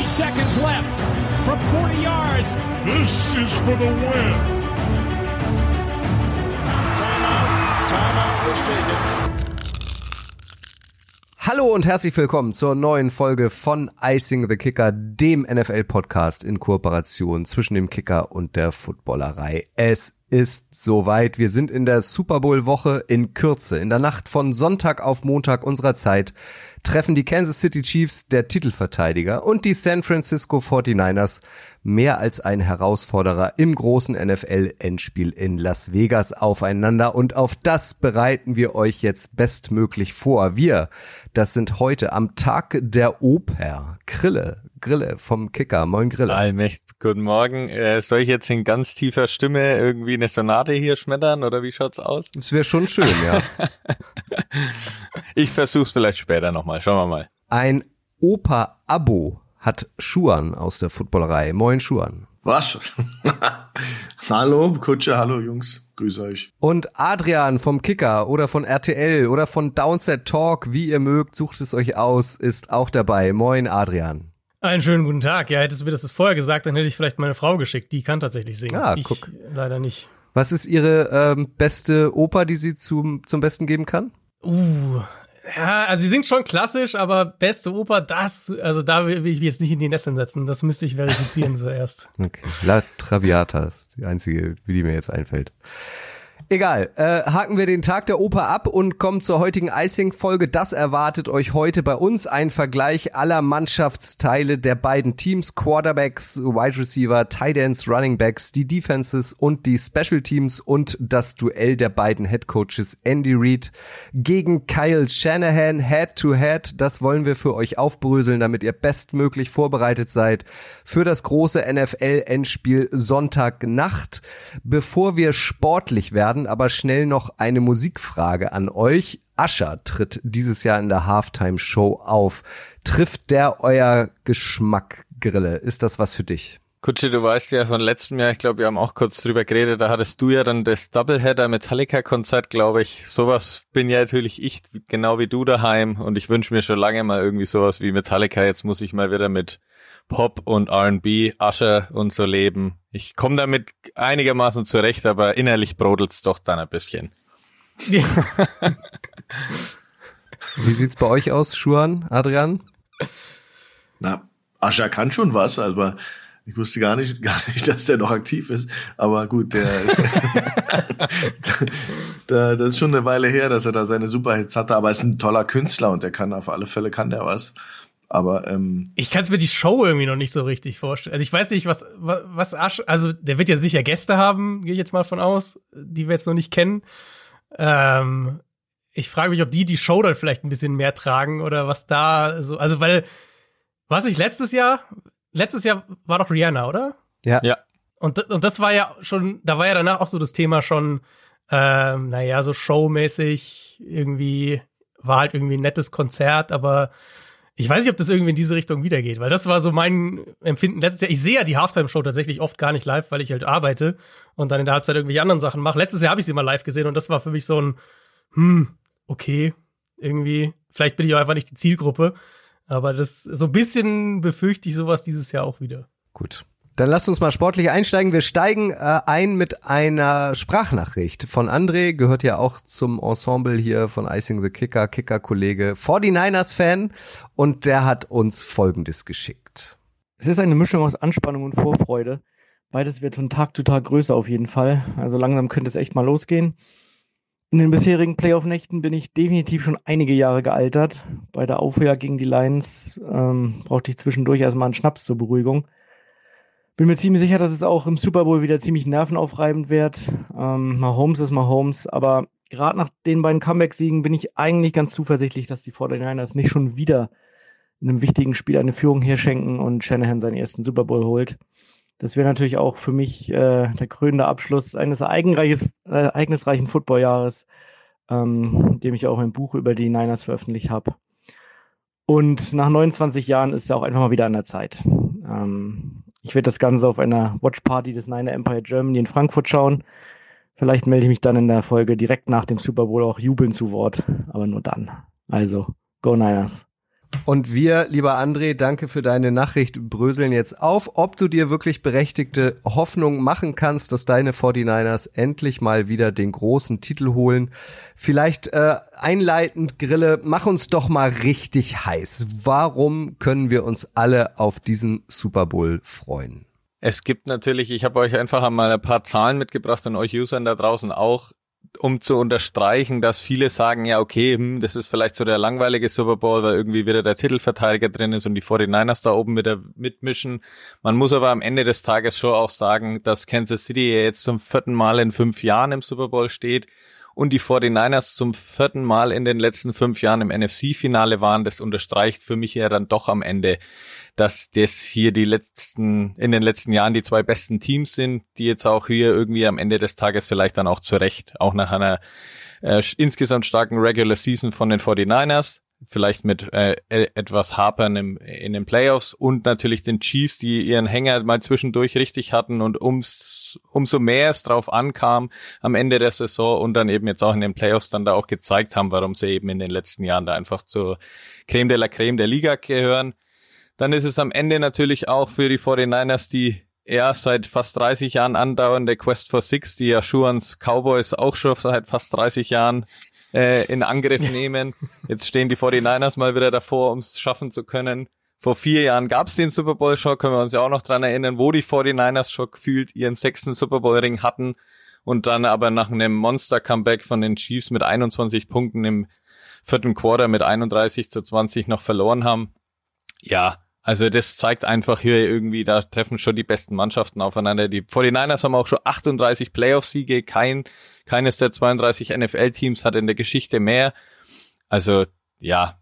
Three seconds left from 40 yards. This is for the win. Timeout. Timeout was taken. Hallo und herzlich willkommen zur neuen Folge von Icing the Kicker, dem NFL-Podcast in Kooperation zwischen dem Kicker und der Footballerei. Es ist soweit. Wir sind in der Super Bowl Woche in Kürze. In der Nacht von Sonntag auf Montag unserer Zeit treffen die Kansas City Chiefs, der Titelverteidiger, und die San Francisco 49ers mehr als ein Herausforderer im großen NFL-Endspiel in Las Vegas aufeinander. Und auf das bereiten wir euch jetzt bestmöglich vor. Wir, das sind heute am Tag der Oper. Krille, Grille vom Kicker. Moin Grille. Allmächt, guten Morgen. Äh, soll ich jetzt in ganz tiefer Stimme irgendwie eine Sonate hier schmettern oder wie schaut's aus? Das wäre schon schön, ja. ich versuch's vielleicht später nochmal. Schauen wir mal. Ein Oper-Abo hat Schuan aus der Footballerei. Moin Schuan. Was? hallo, Kutsche, hallo Jungs, grüße euch. Und Adrian vom Kicker oder von RTL oder von Downset Talk, wie ihr mögt, sucht es euch aus, ist auch dabei. Moin Adrian. Einen schönen guten Tag. Ja, hättest du mir das vorher gesagt, dann hätte ich vielleicht meine Frau geschickt. Die kann tatsächlich singen. Ah, ich guck. leider nicht. Was ist ihre ähm, beste Oper, die sie zum, zum Besten geben kann? Uh, ja, also sie singt schon klassisch, aber beste Oper, das, also da will ich jetzt nicht in die Nesseln setzen. Das müsste ich verifizieren zuerst. Okay. La Traviata ist die einzige, wie die mir jetzt einfällt. Egal, äh, haken wir den Tag der Oper ab und kommen zur heutigen Icing-Folge. Das erwartet euch heute bei uns ein Vergleich aller Mannschaftsteile der beiden Teams, Quarterbacks, Wide Receiver, Tight Ends, Running Backs, die Defenses und die Special Teams und das Duell der beiden Head Coaches Andy Reid gegen Kyle Shanahan Head to Head. Das wollen wir für euch aufbröseln, damit ihr bestmöglich vorbereitet seid für das große NFL-Endspiel Sonntagnacht. Bevor wir sportlich werden, aber schnell noch eine Musikfrage an euch. Ascher tritt dieses Jahr in der Halftime Show auf. Trifft der euer Geschmack, Grille? Ist das was für dich? Kutschi, du weißt ja von letztem Jahr, ich glaube, wir haben auch kurz drüber geredet, da hattest du ja dann das Doubleheader Metallica Konzert, glaube ich. Sowas bin ja natürlich ich, genau wie du daheim und ich wünsche mir schon lange mal irgendwie sowas wie Metallica. Jetzt muss ich mal wieder mit Pop und R&B, Asher und so leben. Ich komme damit einigermaßen zurecht, aber innerlich brodelt's doch dann ein bisschen. Wie sieht's bei euch aus, Schuan, Adrian? Na, Ascha kann schon was, aber ich wusste gar nicht, gar nicht, dass der noch aktiv ist. Aber gut, der ist, da, das ist schon eine Weile her, dass er da seine Superhits hatte. Aber er ist ein toller Künstler und der kann auf alle Fälle kann der was. Aber ähm, Ich kann es mir die Show irgendwie noch nicht so richtig vorstellen. Also ich weiß nicht, was, was, was Asch, also der wird ja sicher Gäste haben, gehe ich jetzt mal von aus, die wir jetzt noch nicht kennen. Ähm, ich frage mich, ob die die Show dann vielleicht ein bisschen mehr tragen oder was da so, also weil, was ich letztes Jahr, letztes Jahr war doch Rihanna, oder? Ja. Ja. Und, und das war ja schon, da war ja danach auch so das Thema schon, ähm, naja, so showmäßig irgendwie, war halt irgendwie ein nettes Konzert, aber ich weiß nicht, ob das irgendwie in diese Richtung wiedergeht, weil das war so mein Empfinden letztes Jahr. Ich sehe ja die Halftime-Show tatsächlich oft gar nicht live, weil ich halt arbeite und dann in der Halbzeit irgendwelche anderen Sachen mache. Letztes Jahr habe ich sie mal live gesehen und das war für mich so ein, hm, okay, irgendwie, vielleicht bin ich auch einfach nicht die Zielgruppe, aber das, so ein bisschen befürchte ich sowas dieses Jahr auch wieder. Gut. Dann lasst uns mal sportlich einsteigen. Wir steigen äh, ein mit einer Sprachnachricht von André, gehört ja auch zum Ensemble hier von Icing the Kicker, Kicker-Kollege, 49ers-Fan und der hat uns Folgendes geschickt. Es ist eine Mischung aus Anspannung und Vorfreude. Beides wird von Tag zu Tag größer auf jeden Fall. Also langsam könnte es echt mal losgehen. In den bisherigen Playoff-Nächten bin ich definitiv schon einige Jahre gealtert. Bei der Aufhör gegen die Lions ähm, brauchte ich zwischendurch erstmal einen Schnaps zur Beruhigung. Bin mir ziemlich sicher, dass es auch im Super Bowl wieder ziemlich nervenaufreibend wird. Ähm, Mahomes ist Mahomes, aber gerade nach den beiden Comeback-Siegen bin ich eigentlich ganz zuversichtlich, dass die 49ers nicht schon wieder in einem wichtigen Spiel eine Führung herschenken und Shanahan seinen ersten Super Bowl holt. Das wäre natürlich auch für mich äh, der krönende Abschluss eines ereignisreiches, äh, ereignisreichen Footballjahres, ähm, dem ich auch ein Buch über die Niners veröffentlicht habe. Und nach 29 Jahren ist es auch einfach mal wieder an der Zeit. Ähm, ich werde das Ganze auf einer Watchparty des Niner Empire Germany in Frankfurt schauen. Vielleicht melde ich mich dann in der Folge direkt nach dem Super Bowl auch jubeln zu Wort, aber nur dann. Also, go Niners. Und wir, lieber André, danke für deine Nachricht, bröseln jetzt auf, ob du dir wirklich berechtigte Hoffnung machen kannst, dass deine 49ers endlich mal wieder den großen Titel holen. Vielleicht äh, einleitend, Grille, mach uns doch mal richtig heiß. Warum können wir uns alle auf diesen Super Bowl freuen? Es gibt natürlich, ich habe euch einfach einmal ein paar Zahlen mitgebracht und euch Usern da draußen auch um zu unterstreichen, dass viele sagen, ja, okay, hm, das ist vielleicht so der langweilige Super Bowl, weil irgendwie wieder der Titelverteidiger drin ist und die 49ers da oben wieder mitmischen. Man muss aber am Ende des Tages schon auch sagen, dass Kansas City jetzt zum vierten Mal in fünf Jahren im Super Bowl steht und die 49ers zum vierten Mal in den letzten fünf Jahren im NFC-Finale waren. Das unterstreicht für mich ja dann doch am Ende, dass das hier die letzten, in den letzten Jahren die zwei besten Teams sind, die jetzt auch hier irgendwie am Ende des Tages vielleicht dann auch zurecht, auch nach einer äh, insgesamt starken Regular Season von den 49ers, vielleicht mit äh, e, etwas Hapern im, in den Playoffs und natürlich den Chiefs, die ihren Hänger mal zwischendurch richtig hatten und ums, umso mehr es drauf ankam am Ende der Saison und dann eben jetzt auch in den Playoffs dann da auch gezeigt haben, warum sie eben in den letzten Jahren da einfach zur Creme de la Creme der Liga gehören. Dann ist es am Ende natürlich auch für die 49ers die ja seit fast 30 Jahren andauernde Quest for Six, die ja Schuans Cowboys auch schon seit fast 30 Jahren äh, in Angriff nehmen. Jetzt stehen die 49ers mal wieder davor, um es schaffen zu können. Vor vier Jahren gab es den Super Bowl schon, können wir uns ja auch noch dran erinnern, wo die 49ers schon gefühlt ihren sechsten Super Bowl Ring hatten und dann aber nach einem Monster Comeback von den Chiefs mit 21 Punkten im vierten Quarter mit 31 zu 20 noch verloren haben. Ja, also das zeigt einfach hier irgendwie, da treffen schon die besten Mannschaften aufeinander. Die 49ers haben auch schon 38 Playoff-Siege, kein, keines der 32 NFL-Teams hat in der Geschichte mehr. Also ja,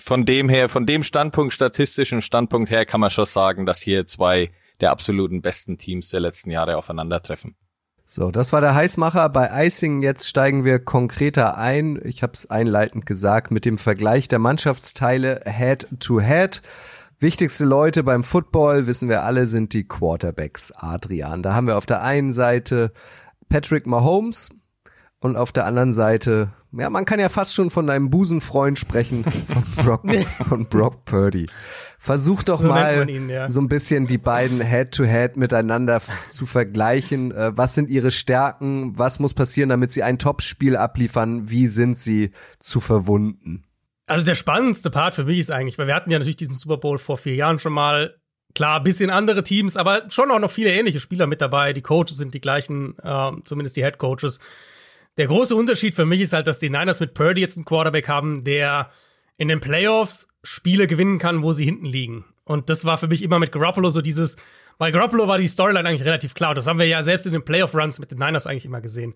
von dem her, von dem Standpunkt, statistischen Standpunkt her, kann man schon sagen, dass hier zwei der absoluten besten Teams der letzten Jahre aufeinandertreffen. So, das war der Heißmacher. Bei Icing jetzt steigen wir konkreter ein. Ich habe es einleitend gesagt mit dem Vergleich der Mannschaftsteile Head to Head. Wichtigste Leute beim Football, wissen wir alle, sind die Quarterbacks. Adrian. Da haben wir auf der einen Seite Patrick Mahomes und auf der anderen Seite, ja, man kann ja fast schon von deinem Busenfreund sprechen, von Brock, von Brock Purdy. Versuch doch so mal ihn, ja. so ein bisschen die beiden Head-to-Head -head miteinander zu vergleichen. Äh, was sind ihre Stärken? Was muss passieren, damit sie ein Top-Spiel abliefern? Wie sind sie zu verwunden? Also der spannendste Part für mich ist eigentlich, weil wir hatten ja natürlich diesen Super Bowl vor vier Jahren schon mal. Klar, bisschen andere Teams, aber schon auch noch viele ähnliche Spieler mit dabei. Die Coaches sind die gleichen, äh, zumindest die Head Coaches. Der große Unterschied für mich ist halt, dass die Niners mit Purdy jetzt einen Quarterback haben, der in den Playoffs Spiele gewinnen kann, wo sie hinten liegen. Und das war für mich immer mit Garoppolo so dieses, weil Garoppolo war die Storyline eigentlich relativ klar. Das haben wir ja selbst in den Playoff-Runs mit den Niners eigentlich immer gesehen.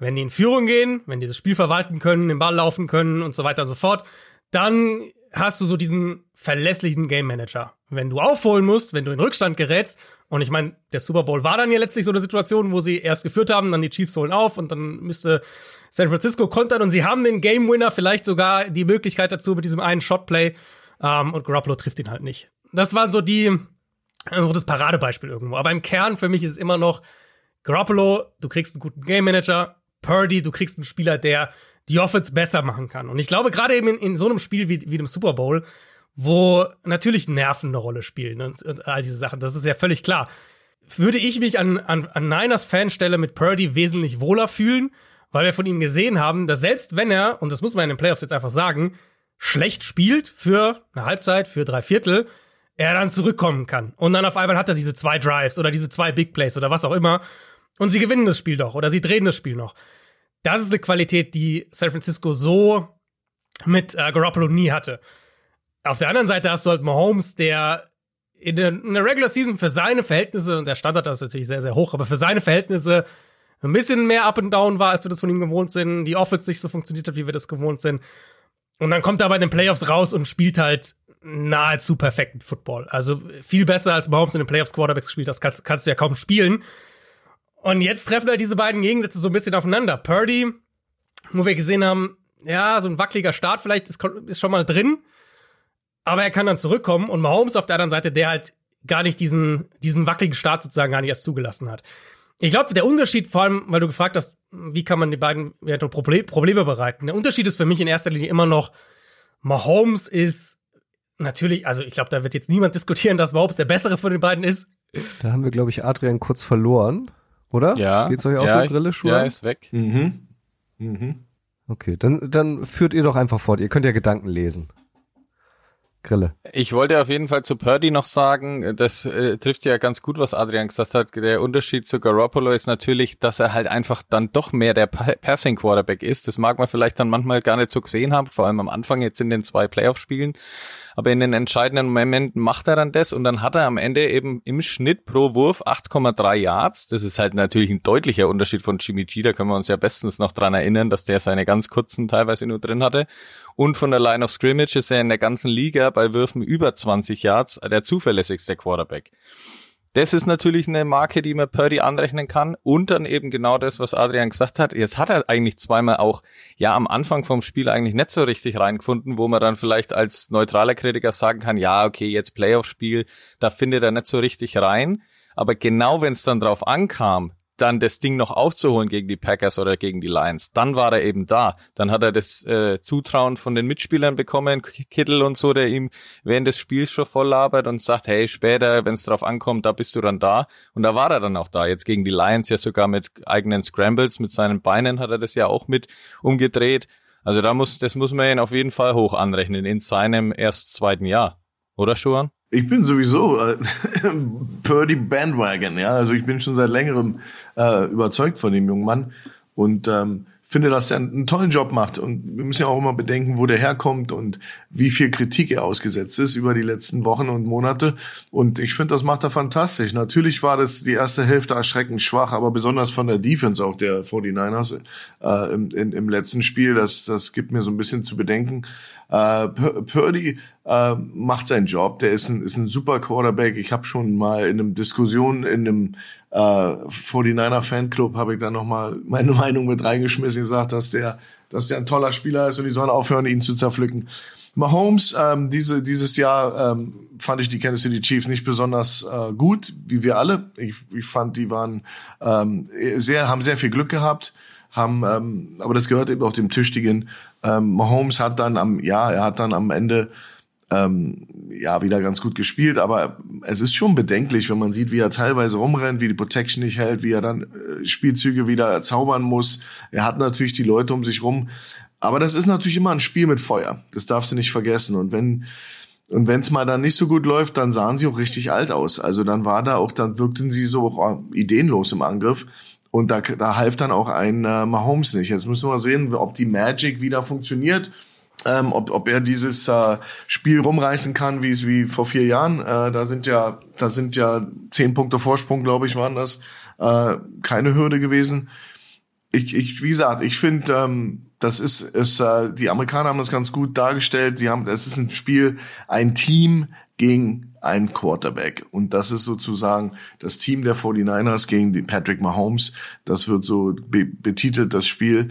Wenn die in Führung gehen, wenn die das Spiel verwalten können, den Ball laufen können und so weiter und so fort, dann hast du so diesen verlässlichen Game Manager. Wenn du aufholen musst, wenn du in Rückstand gerätst, und ich meine, der Super Bowl war dann ja letztlich so eine Situation, wo sie erst geführt haben, dann die Chiefs holen auf und dann müsste San Francisco kontern und sie haben den Game Winner vielleicht sogar die Möglichkeit dazu mit diesem einen Shotplay ähm, und Garoppolo trifft ihn halt nicht. Das waren so die, also das Paradebeispiel irgendwo. Aber im Kern für mich ist es immer noch Garoppolo, du kriegst einen guten Game Manager, Purdy, du kriegst einen Spieler, der die Offense besser machen kann. Und ich glaube, gerade eben in, in, so einem Spiel wie, wie dem Super Bowl, wo natürlich Nerven eine Rolle spielen und, und, all diese Sachen, das ist ja völlig klar. Würde ich mich an, an, an Niners Fanstelle mit Purdy wesentlich wohler fühlen, weil wir von ihm gesehen haben, dass selbst wenn er, und das muss man in den Playoffs jetzt einfach sagen, schlecht spielt für eine Halbzeit, für drei Viertel, er dann zurückkommen kann. Und dann auf einmal hat er diese zwei Drives oder diese zwei Big Plays oder was auch immer. Und sie gewinnen das Spiel doch oder sie drehen das Spiel noch das ist eine Qualität, die San Francisco so mit äh, Garoppolo nie hatte. Auf der anderen Seite hast du halt Mahomes, der in der, in der Regular Season für seine Verhältnisse, und der Standard ist natürlich sehr, sehr hoch, aber für seine Verhältnisse ein bisschen mehr up and down war, als wir das von ihm gewohnt sind, die Offense nicht so funktioniert hat, wie wir das gewohnt sind. Und dann kommt er bei den Playoffs raus und spielt halt nahezu perfekten Football. Also viel besser als Mahomes in den Playoffs Quarterbacks gespielt, das kannst, kannst du ja kaum spielen. Und jetzt treffen halt diese beiden Gegensätze so ein bisschen aufeinander. Purdy, wo wir gesehen haben, ja, so ein wackeliger Start vielleicht ist, ist schon mal drin, aber er kann dann zurückkommen und Mahomes auf der anderen Seite, der halt gar nicht diesen, diesen wackeligen Start sozusagen gar nicht erst zugelassen hat. Ich glaube, der Unterschied, vor allem, weil du gefragt hast, wie kann man die beiden Probleme bereiten. Der Unterschied ist für mich in erster Linie immer noch, Mahomes ist natürlich, also ich glaube, da wird jetzt niemand diskutieren, dass Mahomes der bessere von den beiden ist. Da haben wir, glaube ich, Adrian kurz verloren, oder? Ja. Geht's euch auch ja, so Grille, Schuhe? Ja, ist weg. Mhm. Mhm. Okay, dann, dann führt ihr doch einfach fort. Ihr könnt ja Gedanken lesen. Grille. Ich wollte auf jeden Fall zu Purdy noch sagen, das äh, trifft ja ganz gut, was Adrian gesagt hat. Der Unterschied zu Garoppolo ist natürlich, dass er halt einfach dann doch mehr der Pa- Passing Quarterback ist. Das mag man vielleicht dann manchmal gar nicht so gesehen haben, vor allem am Anfang jetzt in den zwei Playoff-Spielen. Aber in den entscheidenden Momenten macht er dann das und dann hat er am Ende eben im Schnitt pro Wurf 8,3 Yards. Das ist halt natürlich ein deutlicher Unterschied von Jimmy G. Da können wir uns ja bestens noch dran erinnern, dass der seine ganz kurzen teilweise nur drin hatte. Und von der Line of Scrimmage ist er in der ganzen Liga bei Würfen über 20 Yards der zuverlässigste Quarterback. Das ist natürlich eine Marke, die man Purdy anrechnen kann. Und dann eben genau das, was Adrian gesagt hat. Jetzt hat er eigentlich zweimal auch, ja, am Anfang vom Spiel eigentlich nicht so richtig reingefunden, wo man dann vielleicht als neutraler Kritiker sagen kann, ja, okay, jetzt Playoff-Spiel, da findet er nicht so richtig rein. Aber genau wenn es dann drauf ankam, dann das Ding noch aufzuholen gegen die Packers oder gegen die Lions, dann war er eben da. Dann hat er das äh, Zutrauen von den Mitspielern bekommen, Kittel und so, der ihm während des Spiels schon voll labert und sagt, hey, später, wenn es drauf ankommt, da bist du dann da. Und da war er dann auch da. Jetzt gegen die Lions ja sogar mit eigenen Scrambles, mit seinen Beinen hat er das ja auch mit umgedreht. Also da muss, das muss man ihn auf jeden Fall hoch anrechnen in seinem erst zweiten Jahr. Oder, Schuan? Ich bin sowieso äh, Purdy Bandwagon, ja. Also ich bin schon seit längerem äh, überzeugt von dem jungen Mann und ähm, finde, dass er einen tollen Job macht. Und wir müssen ja auch immer bedenken, wo der herkommt und wie viel Kritik er ausgesetzt ist über die letzten Wochen und Monate. Und ich finde, das macht er fantastisch. Natürlich war das die erste Hälfte erschreckend schwach, aber besonders von der Defense auch der 49ers äh, im, in, im letzten Spiel, das, das gibt mir so ein bisschen zu bedenken. Äh, Pur- Purdy äh, macht seinen Job. Der ist ein, ist ein super Quarterback. Ich habe schon mal in einem Diskussion in einem äh, 49er Fanclub habe ich dann noch mal meine Meinung mit reingeschmissen, gesagt, dass der, dass der ein toller Spieler ist und die sollen aufhören, ihn zu zerpflücken. Mahomes, ähm, diese, dieses Jahr ähm, fand ich die Kansas City Chiefs nicht besonders äh, gut, wie wir alle. Ich, ich fand, die waren ähm, sehr, haben sehr viel Glück gehabt, haben, ähm, aber das gehört eben auch dem Tüchtigen. Ähm, Mahomes hat dann am, ja, er hat dann am Ende ähm, ja wieder ganz gut gespielt, aber es ist schon bedenklich, wenn man sieht, wie er teilweise rumrennt, wie die Protection nicht hält, wie er dann äh, Spielzüge wieder zaubern muss. Er hat natürlich die Leute um sich rum, aber das ist natürlich immer ein Spiel mit Feuer. Das darfst du nicht vergessen. Und wenn und wenn es mal dann nicht so gut läuft, dann sahen sie auch richtig alt aus. Also dann war da auch, dann wirkten sie so auch ideenlos im Angriff. Und da, da half dann auch ein äh, Mahomes nicht. Jetzt müssen wir sehen, ob die Magic wieder funktioniert ähm, ob, ob er dieses äh, Spiel rumreißen kann, wie es wie vor vier Jahren. Äh, da sind ja, da sind ja zehn Punkte Vorsprung, glaube ich, waren das äh, keine Hürde gewesen. Ich, ich, wie gesagt, ich finde, ähm, das ist, ist äh, die Amerikaner haben das ganz gut dargestellt. Die haben, es ist ein Spiel, ein Team gegen ein Quarterback. Und das ist sozusagen das Team der 49ers gegen Patrick Mahomes. Das wird so be betitelt, das Spiel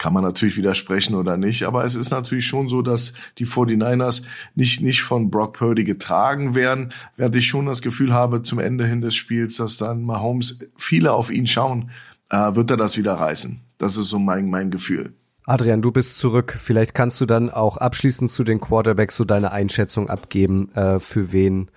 kann man natürlich widersprechen oder nicht, aber es ist natürlich schon so, dass die 49ers nicht, nicht von Brock Purdy getragen werden, während ich schon das Gefühl habe, zum Ende hin des Spiels, dass dann Mahomes viele auf ihn schauen, äh, wird er das wieder reißen. Das ist so mein, mein Gefühl. Adrian, du bist zurück. Vielleicht kannst du dann auch abschließend zu den Quarterbacks so deine Einschätzung abgeben, äh, für wen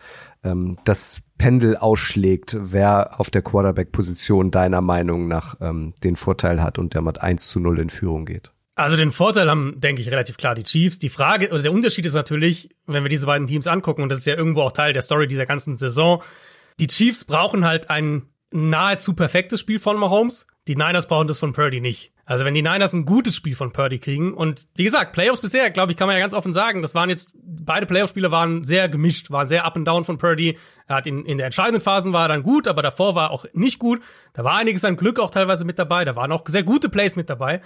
ähm, das Pendel ausschlägt, wer auf der Quarterback-Position deiner Meinung nach ähm, den Vorteil hat und der mit 1 zu 0 in Führung geht. Also den Vorteil haben, denke ich, relativ klar die Chiefs. Die Frage, oder der Unterschied ist natürlich, wenn wir diese beiden Teams angucken, und das ist ja irgendwo auch Teil der Story dieser ganzen Saison, die Chiefs brauchen halt ein nahezu perfektes Spiel von Mahomes. Die Niners brauchen das von Purdy nicht. Also wenn die Niners ein gutes Spiel von Purdy kriegen und wie gesagt, Playoffs bisher, glaube ich, kann man ja ganz offen sagen, das waren jetzt, beide Playoff-Spiele waren sehr gemischt, waren sehr up and down von Purdy. Er hat in, in der entscheidenden Phasen war er dann gut, aber davor war er auch nicht gut. Da war einiges an Glück auch teilweise mit dabei, da waren auch sehr gute Plays mit dabei.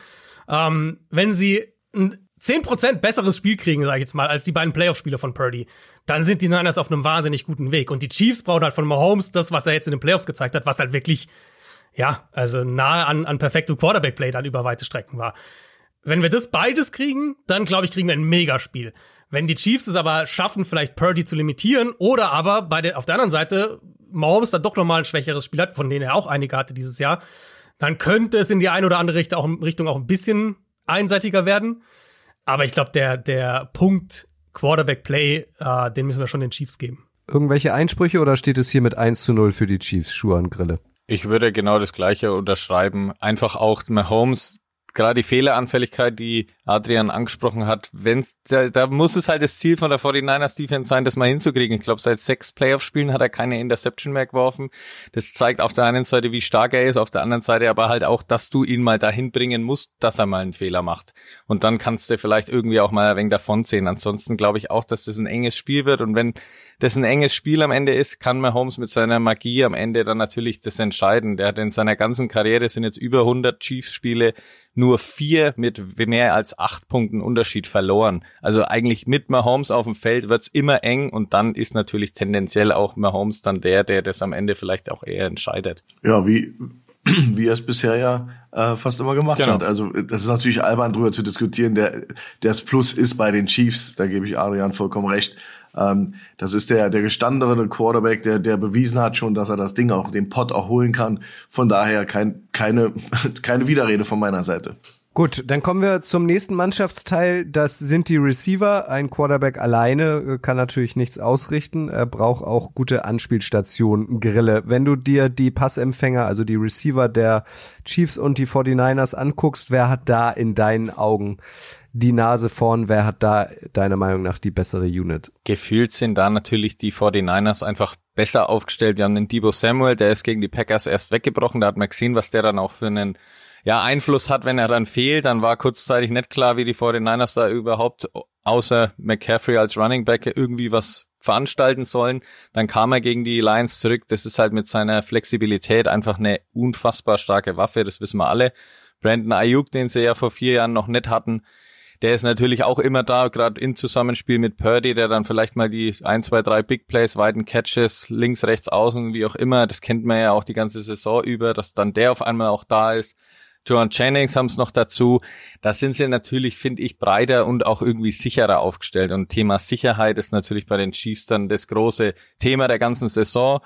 Ähm, wenn sie 10% besseres Spiel kriegen, sage ich jetzt mal, als die beiden Playoff-Spiele von Purdy, dann sind die Niners auf einem wahnsinnig guten Weg. Und die Chiefs brauchen halt von Mahomes das, was er jetzt in den Playoffs gezeigt hat, was halt wirklich ja, also nahe an, an perfekte Quarterback-Play dann über weite Strecken war. Wenn wir das beides kriegen, dann glaube ich, kriegen wir ein Megaspiel. Wenn die Chiefs es aber schaffen, vielleicht Purdy zu limitieren oder aber bei der, auf der anderen Seite Mahomes dann doch nochmal ein schwächeres Spiel hat, von denen er auch einige hatte dieses Jahr, dann könnte es in die eine oder andere Richtung auch, Richtung auch ein bisschen einseitiger werden. Aber ich glaube, der, der Punkt Quarterback-Play, äh, den müssen wir schon den Chiefs geben. Irgendwelche Einsprüche oder steht es hier mit 1 zu 0 für die Chiefs, Schuhe und Grille? Ich würde genau das Gleiche unterschreiben. Einfach auch Mahomes gerade die Fehleranfälligkeit, die Adrian angesprochen hat, wenn da, da muss es halt das Ziel von der 49ers Defense sein, das mal hinzukriegen. Ich glaube, seit sechs Playoff-Spielen hat er keine Interception mehr geworfen. Das zeigt auf der einen Seite, wie stark er ist, auf der anderen Seite aber halt auch, dass du ihn mal dahin bringen musst, dass er mal einen Fehler macht. Und dann kannst du vielleicht irgendwie auch mal ein wenig davon sehen. Ansonsten glaube ich auch, dass das ein enges Spiel wird. Und wenn das ein enges Spiel am Ende ist, kann Mahomes mit seiner Magie am Ende dann natürlich das entscheiden. Der hat in seiner ganzen Karriere sind jetzt über 100 Chiefs-Spiele nur vier mit mehr als acht Punkten Unterschied verloren. Also eigentlich mit Mahomes auf dem Feld wird's immer eng und dann ist natürlich tendenziell auch Mahomes dann der, der das am Ende vielleicht auch eher entscheidet. Ja, wie, wie er es bisher ja äh, fast immer gemacht genau. hat. Also das ist natürlich albern drüber zu diskutieren. Der, das Plus ist bei den Chiefs, da gebe ich Adrian vollkommen recht. Ähm, das ist der, der gestandene Quarterback, der, der bewiesen hat schon, dass er das Ding auch, den Pot auch holen kann. Von daher kein, keine, keine Widerrede von meiner Seite. Gut, dann kommen wir zum nächsten Mannschaftsteil. Das sind die Receiver. Ein Quarterback alleine äh, kann natürlich nichts ausrichten. Er braucht auch gute Anspielstationen, Grille. Wenn du dir die Passempfänger, also die Receiver der Chiefs und die 49ers anguckst, wer hat da in deinen Augen die Nase vorn? Wer hat da deiner Meinung nach die bessere Unit? Gefühlt sind da natürlich die 49ers einfach besser aufgestellt. Wir haben den Debo Samuel, der ist gegen die Packers erst weggebrochen. Da hat man gesehen, was der dann auch für einen ja, Einfluss hat, wenn er dann fehlt. Dann war kurzzeitig nicht klar, wie die 49ers da überhaupt außer McCaffrey als Running Back irgendwie was veranstalten sollen. Dann kam er gegen die Lions zurück. Das ist halt mit seiner Flexibilität einfach eine unfassbar starke Waffe. Das wissen wir alle. Brandon Ayuk, den sie ja vor vier Jahren noch nicht hatten, der ist natürlich auch immer da, gerade in Zusammenspiel mit Purdy, der dann vielleicht mal die ein, zwei, drei Big Plays, weiten Catches, links, rechts, außen, wie auch immer, das kennt man ja auch die ganze Saison über, dass dann der auf einmal auch da ist. Joan Jennings haben es noch dazu. Da sind sie natürlich, finde ich, breiter und auch irgendwie sicherer aufgestellt. Und Thema Sicherheit ist natürlich bei den Chiefs dann das große Thema der ganzen Saison.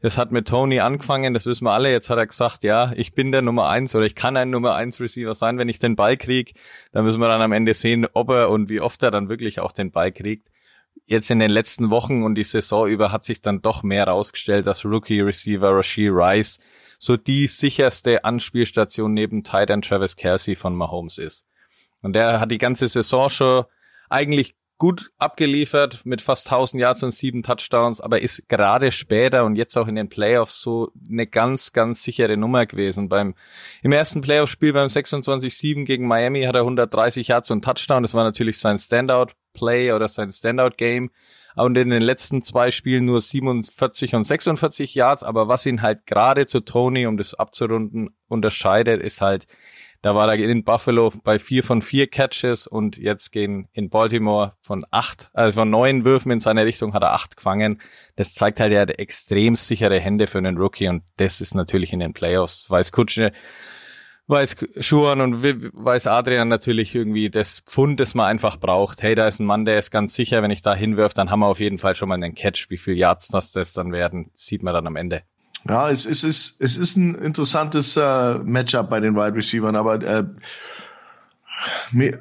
Das hat mit Tony angefangen, das wissen wir alle. Jetzt hat er gesagt, ja, ich bin der Nummer eins oder ich kann ein Nummer eins Receiver sein, wenn ich den Ball krieg. Dann müssen wir dann am Ende sehen, ob er und wie oft er dann wirklich auch den Ball kriegt. Jetzt in den letzten Wochen und die Saison über hat sich dann doch mehr rausgestellt, dass Rookie Receiver Rashid Rice so die sicherste Anspielstation neben Titan Travis Kelsey von Mahomes ist. Und der hat die ganze Saison schon eigentlich gut abgeliefert mit fast 1000 Yards und sieben Touchdowns, aber ist gerade später und jetzt auch in den Playoffs so eine ganz, ganz sichere Nummer gewesen. Beim, im ersten Playoff-Spiel beim 26-7 gegen Miami hat er 130 Yards und Touchdown. Das war natürlich sein Standout-Play oder sein Standout-Game und in den letzten zwei Spielen nur 47 und 46 Yards. Aber was ihn halt gerade zu Tony, um das abzurunden, unterscheidet, ist halt, da war er in Buffalo bei vier von vier Catches und jetzt gehen in Baltimore von acht, also von neun Würfen in seine Richtung hat er acht gefangen. Das zeigt halt, er hat extrem sichere Hände für einen Rookie und das ist natürlich in den Playoffs. Weiß Kutsche weiß Schuhan und weiß Adrian natürlich irgendwie das Pfund, das man einfach braucht. Hey, da ist ein Mann, der ist ganz sicher, wenn ich da hinwirf, dann haben wir auf jeden Fall schon mal einen Catch. Wie viel Yards das, das dann werden, sieht man dann am Ende. Ja, es, es, ist, es ist ein interessantes äh, Matchup bei den Wide Receivers, aber äh, mir,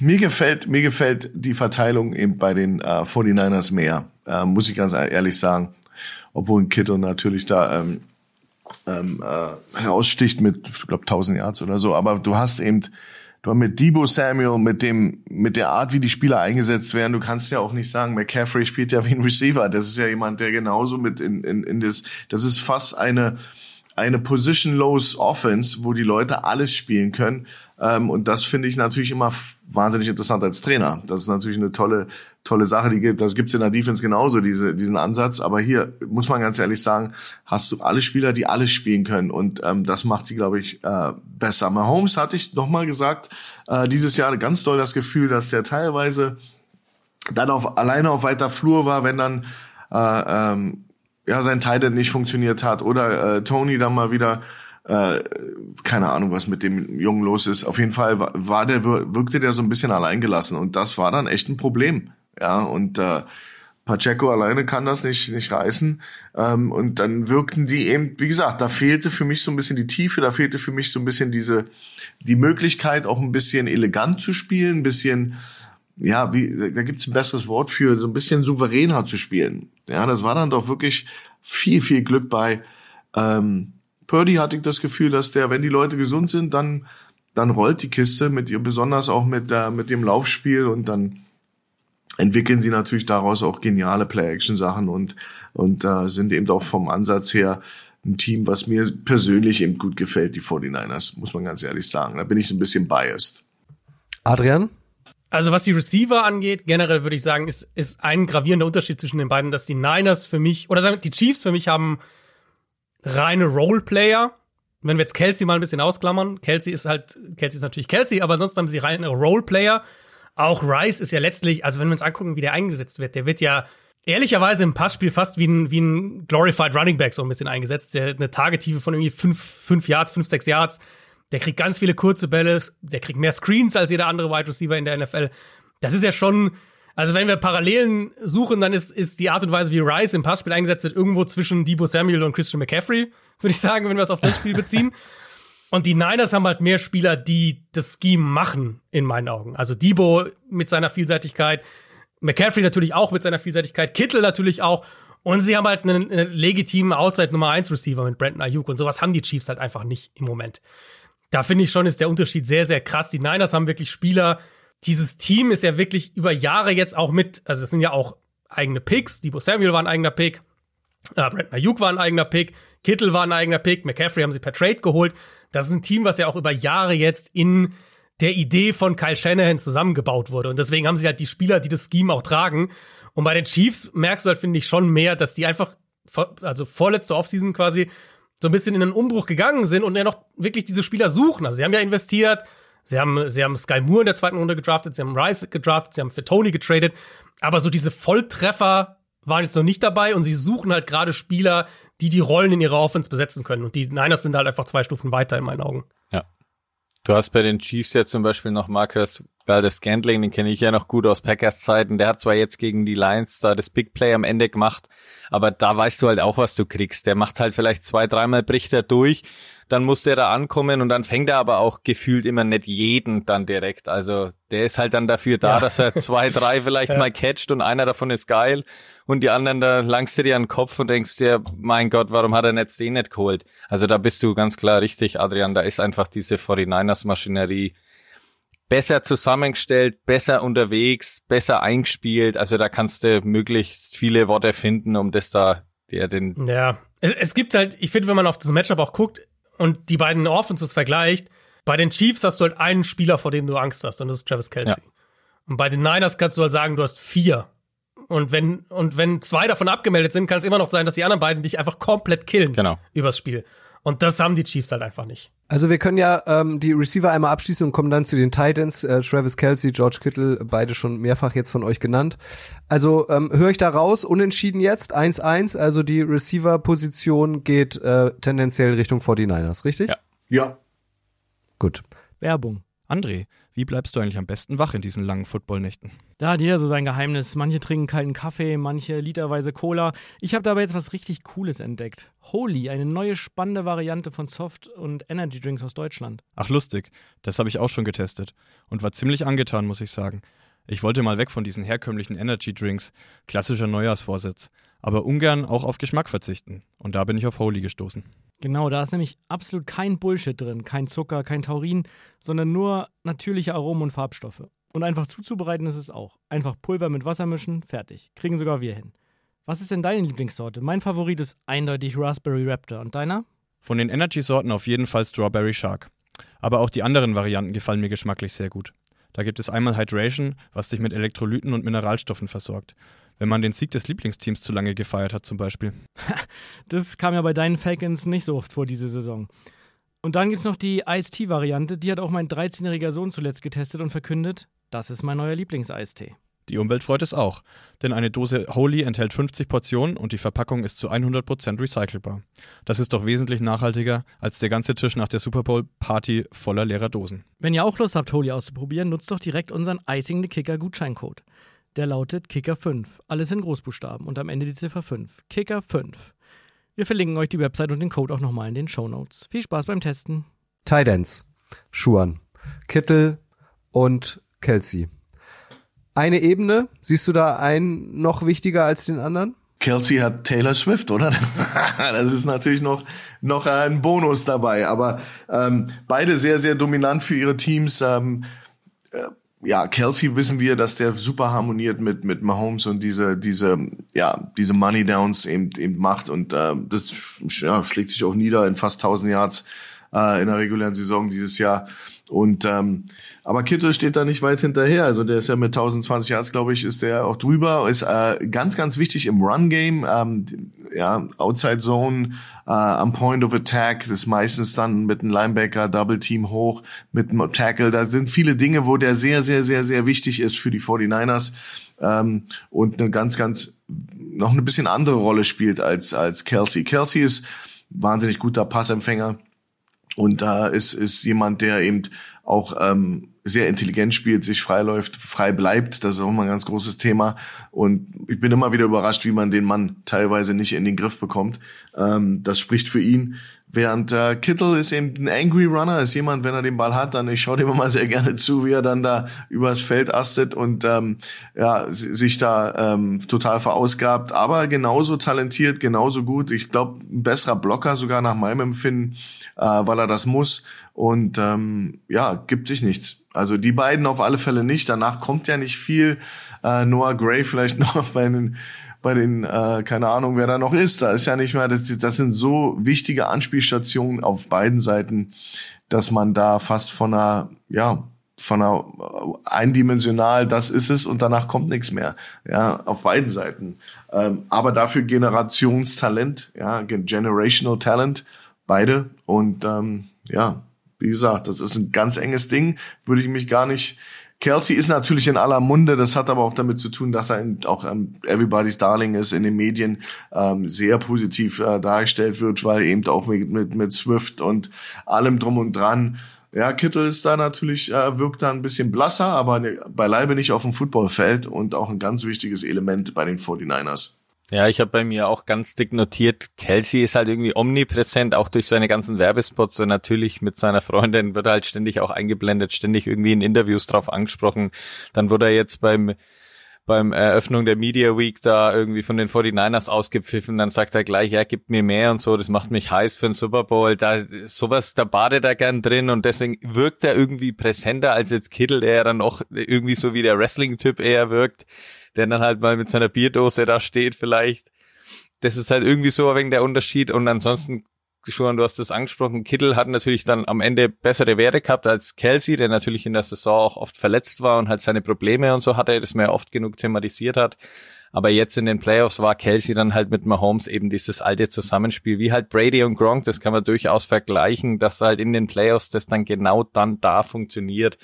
mir gefällt mir gefällt die Verteilung eben bei den äh, 49ers mehr, äh, muss ich ganz ehrlich sagen. Obwohl ein Kittle natürlich da ähm, ähm, äh, heraussticht mit, ich glaube, 1000 Yards oder so. Aber du hast eben, du hast mit Debo Samuel, mit dem, mit der Art, wie die Spieler eingesetzt werden, du kannst ja auch nicht sagen, McCaffrey spielt ja wie ein Receiver. Das ist ja jemand, der genauso mit in, in, in das, das ist fast eine, eine positionless Offense, wo die Leute alles spielen können. Ähm, und das finde ich natürlich immer wahnsinnig interessant als Trainer. Das ist natürlich eine tolle, tolle Sache. Die gibt, das gibt's in der Defense genauso, diese, diesen Ansatz. Aber hier muss man ganz ehrlich sagen, hast du alle Spieler, die alles spielen können. Und ähm, das macht sie, glaube ich, äh, besser. Mahomes hatte ich nochmal gesagt, äh, dieses Jahr ganz doll das Gefühl, dass der teilweise dann auf, alleine auf weiter Flur war, wenn dann äh, ähm, ja sein Titan nicht funktioniert hat oder äh, Tony dann mal wieder äh, keine Ahnung, was mit dem Jungen los ist. Auf jeden Fall war, der, wirkte der so ein bisschen alleingelassen und das war dann echt ein Problem. Ja, und äh, Pacheco alleine kann das nicht, nicht reißen. Ähm, und dann wirkten die eben, wie gesagt, da fehlte für mich so ein bisschen die Tiefe, da fehlte für mich so ein bisschen diese, die Möglichkeit, auch ein bisschen elegant zu spielen, ein bisschen, ja, wie, da gibt's ein besseres Wort für, so ein bisschen souveräner zu spielen. Ja, das war dann doch wirklich viel, viel Glück bei. Ähm, Purdy hatte ich das Gefühl, dass der, wenn die Leute gesund sind, dann, dann rollt die Kiste mit ihr, besonders auch mit, der, mit dem Laufspiel und dann entwickeln sie natürlich daraus auch geniale Play-Action-Sachen und, und äh, sind eben auch vom Ansatz her ein Team, was mir persönlich eben gut gefällt, die 49ers, muss man ganz ehrlich sagen. Da bin ich ein bisschen biased. Adrian? Also was die Receiver angeht, generell würde ich sagen, ist, ist ein gravierender Unterschied zwischen den beiden, dass die Niners für mich, oder sagen die Chiefs für mich haben reine Roleplayer. Wenn wir jetzt Kelsey mal ein bisschen ausklammern, Kelsey ist halt, Kelsey ist natürlich Kelsey, aber sonst haben sie reine Roleplayer. Auch Rice ist ja letztlich, also wenn wir uns angucken, wie der eingesetzt wird, der wird ja ehrlicherweise im Passspiel fast wie ein, wie ein Glorified Running Back so ein bisschen eingesetzt. Der eine Tagetiefe von irgendwie fünf, fünf Yards, fünf, sechs Yards. Der kriegt ganz viele kurze Bälle, der kriegt mehr Screens als jeder andere Wide Receiver in der NFL. Das ist ja schon, also wenn wir Parallelen suchen, dann ist, ist die Art und Weise, wie Rice im Passspiel eingesetzt wird, irgendwo zwischen Debo Samuel und Christian McCaffrey, würde ich sagen, wenn wir es auf das Spiel beziehen. Und die Niners haben halt mehr Spieler, die das Scheme machen, in meinen Augen. Also Debo mit seiner Vielseitigkeit, McCaffrey natürlich auch mit seiner Vielseitigkeit, Kittel natürlich auch. Und sie haben halt einen, einen legitimen Outside Nummer 1 Receiver mit Brandon Ayuk. Und sowas haben die Chiefs halt einfach nicht im Moment. Da finde ich schon, ist der Unterschied sehr, sehr krass. Die Niners haben wirklich Spieler. Dieses Team ist ja wirklich über Jahre jetzt auch mit, also es sind ja auch eigene Picks. Debo Samuel war ein eigener Pick. Äh, Brandon Ayuk war ein eigener Pick. Kittel war ein eigener Pick. McCaffrey haben sie per Trade geholt. Das ist ein Team, was ja auch über Jahre jetzt in der Idee von Kyle Shanahan zusammengebaut wurde. Und deswegen haben sie halt die Spieler, die das Scheme auch tragen. Und bei den Chiefs merkst du halt, finde ich, schon mehr, dass die einfach, also vorletzte Offseason quasi, so ein bisschen in einen Umbruch gegangen sind und ja noch wirklich diese Spieler suchen. Also sie haben ja investiert, sie haben, sie haben Sky Moore in der zweiten Runde gedraftet, sie haben Rice gedraftet, sie haben für Tony getradet. Aber so diese Volltreffer waren jetzt noch nicht dabei und sie suchen halt gerade Spieler, die die Rollen in ihrer Offense besetzen können. Und die Niners sind halt einfach zwei Stufen weiter in meinen Augen. Ja. Du hast bei den Chiefs ja zum Beispiel noch Marcus Valdez Scantling, den kenne ich ja noch gut aus Packers Zeiten. Der hat zwar jetzt gegen die Lions da das Big Play am Ende gemacht, aber da weißt du halt auch, was du kriegst. Der macht halt vielleicht zwei, dreimal bricht er durch, dann muss der da ankommen und dann fängt er aber auch gefühlt immer nicht jeden dann direkt. Also der ist halt dann dafür da, ja. dass er zwei, drei vielleicht ja. mal catcht und einer davon ist geil und die anderen da langst du dir an den Kopf und denkst dir, mein Gott, warum hat er jetzt den nicht geholt? Also da bist du ganz klar richtig, Adrian, da ist einfach diese 49ers Maschinerie besser zusammengestellt, besser unterwegs, besser eingespielt. Also da kannst du möglichst viele Worte finden, um das da der den. Ja, es, es gibt halt, ich finde, wenn man auf das Matchup auch guckt und die beiden Offenses vergleicht, bei den Chiefs hast du halt einen Spieler, vor dem du Angst hast, und das ist Travis Kelsey. Ja. Und bei den Niners kannst du halt sagen, du hast vier. Und wenn, und wenn zwei davon abgemeldet sind, kann es immer noch sein, dass die anderen beiden dich einfach komplett killen. Genau. Übers Spiel. Und das haben die Chiefs halt einfach nicht. Also wir können ja ähm, die Receiver einmal abschließen und kommen dann zu den Titans. Äh, Travis Kelsey, George Kittle, beide schon mehrfach jetzt von euch genannt. Also ähm, höre ich da raus, unentschieden jetzt, 1-1. Also die Receiver-Position geht äh, tendenziell Richtung 49ers, richtig? Ja. Ja. Gut. Werbung. André, wie bleibst du eigentlich am besten wach in diesen langen Footballnächten? Da hat jeder so sein Geheimnis. Manche trinken kalten Kaffee, manche literweise Cola. Ich habe dabei jetzt was richtig Cooles entdeckt. Holy, eine neue spannende Variante von Soft- und Energy Drinks aus Deutschland. Ach lustig, das habe ich auch schon getestet und war ziemlich angetan, muss ich sagen. Ich wollte mal weg von diesen herkömmlichen Energy Drinks, klassischer Neujahrsvorsitz, aber ungern auch auf Geschmack verzichten. Und da bin ich auf Holy gestoßen. Genau, da ist nämlich absolut kein Bullshit drin, kein Zucker, kein Taurin, sondern nur natürliche Aromen und Farbstoffe. Und einfach zuzubereiten ist es auch. Einfach Pulver mit Wasser mischen, fertig. Kriegen sogar wir hin. Was ist denn deine Lieblingssorte? Mein Favorit ist eindeutig Raspberry Raptor. Und deiner? Von den Energy-Sorten auf jeden Fall Strawberry Shark. Aber auch die anderen Varianten gefallen mir geschmacklich sehr gut. Da gibt es einmal Hydration, was dich mit Elektrolyten und Mineralstoffen versorgt wenn man den Sieg des Lieblingsteams zu lange gefeiert hat zum Beispiel. das kam ja bei deinen Falcons nicht so oft vor diese Saison. Und dann gibt es noch die Ice-Tea-Variante, die hat auch mein 13-jähriger Sohn zuletzt getestet und verkündet, das ist mein neuer Lieblings-Eistee. Die Umwelt freut es auch, denn eine Dose Holy enthält 50 Portionen und die Verpackung ist zu 100% recycelbar. Das ist doch wesentlich nachhaltiger als der ganze Tisch nach der Super Bowl Party voller leerer Dosen. Wenn ihr auch Lust habt, Holy auszuprobieren, nutzt doch direkt unseren Icing the Kicker Gutscheincode. Der lautet Kicker5. Alles in Großbuchstaben und am Ende die Ziffer 5. Kicker5. Wir verlinken euch die Website und den Code auch nochmal in den Show Notes. Viel Spaß beim Testen. Tidance, Schuan, Kittel und Kelsey. eine Ebene? Siehst du da einen noch wichtiger als den anderen? Kelsey hat Taylor Swift, oder? das ist natürlich noch, noch ein Bonus dabei. Aber ähm, beide sehr, sehr dominant für ihre Teams. Ähm, äh, ja, Kelsey wissen wir, dass der super harmoniert mit mit Mahomes und diese diese ja diese Money Downs eben eben macht und äh, das ja, schlägt sich auch nieder in fast 1000 Yards äh, in der regulären Saison dieses Jahr und ähm, aber Kittel steht da nicht weit hinterher. Also der ist ja mit 1020 Yards, glaube ich, ist der auch drüber. Ist äh, ganz, ganz wichtig im Run-Game. Ähm, ja, Outside Zone, äh, am Point of Attack, das ist meistens dann mit einem Linebacker, Double Team hoch, mit einem Tackle. Da sind viele Dinge, wo der sehr, sehr, sehr, sehr wichtig ist für die 49ers. Ähm, und eine ganz, ganz noch eine bisschen andere Rolle spielt als als Kelsey. Kelsey ist wahnsinnig guter Passempfänger und da ist, ist jemand, der eben auch ähm, sehr intelligent spielt, sich freiläuft, frei bleibt. Das ist auch immer ein ganz großes Thema. Und ich bin immer wieder überrascht, wie man den Mann teilweise nicht in den Griff bekommt. Ähm, das spricht für ihn. Während äh, Kittel ist eben ein Angry Runner, ist jemand, wenn er den Ball hat, dann ich schaue dem immer sehr gerne zu, wie er dann da übers Feld astet und ähm, ja sich da ähm, total verausgabt. Aber genauso talentiert, genauso gut. Ich glaube, ein besserer Blocker sogar nach meinem Empfinden, äh, weil er das muss. Und ähm, ja, gibt sich nichts. Also die beiden auf alle Fälle nicht. Danach kommt ja nicht viel. Äh, Noah Gray vielleicht noch bei den bei den, äh, keine Ahnung, wer da noch ist. Da ist ja nicht mehr, das, das sind so wichtige Anspielstationen auf beiden Seiten, dass man da fast von einer, ja, von einer äh, eindimensional, das ist es und danach kommt nichts mehr. Ja, auf beiden Seiten. Ähm, aber dafür Generationstalent, ja, generational Talent, beide. Und ähm, ja, wie gesagt, das ist ein ganz enges Ding. Würde ich mich gar nicht Kelsey ist natürlich in aller Munde, das hat aber auch damit zu tun, dass er auch ähm, Everybody's Darling ist, in den Medien ähm, sehr positiv äh, dargestellt wird, weil eben auch mit, mit, mit Swift und allem drum und dran. Ja, Kittel ist da natürlich, äh, wirkt da ein bisschen blasser, aber ne, beileibe nicht auf dem Footballfeld und auch ein ganz wichtiges Element bei den 49ers. Ja, ich habe bei mir auch ganz dick notiert, Kelsey ist halt irgendwie omnipräsent, auch durch seine ganzen Werbespots und natürlich mit seiner Freundin wird er halt ständig auch eingeblendet, ständig irgendwie in Interviews drauf angesprochen. Dann wurde er jetzt beim beim Eröffnung der Media Week da irgendwie von den 49ers ausgepfiffen, dann sagt er gleich, ja, gibt mir mehr und so, das macht mich heiß für den Super Bowl. Da sowas, da badet er gern drin und deswegen wirkt er irgendwie präsenter als jetzt Kittel, der ja dann auch irgendwie so wie der Wrestling-Typ eher wirkt der dann halt mal mit seiner Bierdose da steht vielleicht. Das ist halt irgendwie so wegen der Unterschied und ansonsten schon, du hast das angesprochen, Kittel hat natürlich dann am Ende bessere Werte gehabt als Kelsey, der natürlich in der Saison auch oft verletzt war und halt seine Probleme und so hatte, das man ja oft genug thematisiert hat. Aber jetzt in den Playoffs war Kelsey dann halt mit Mahomes eben dieses alte Zusammenspiel, wie halt Brady und Gronk, das kann man durchaus vergleichen, dass halt in den Playoffs das dann genau dann da funktioniert.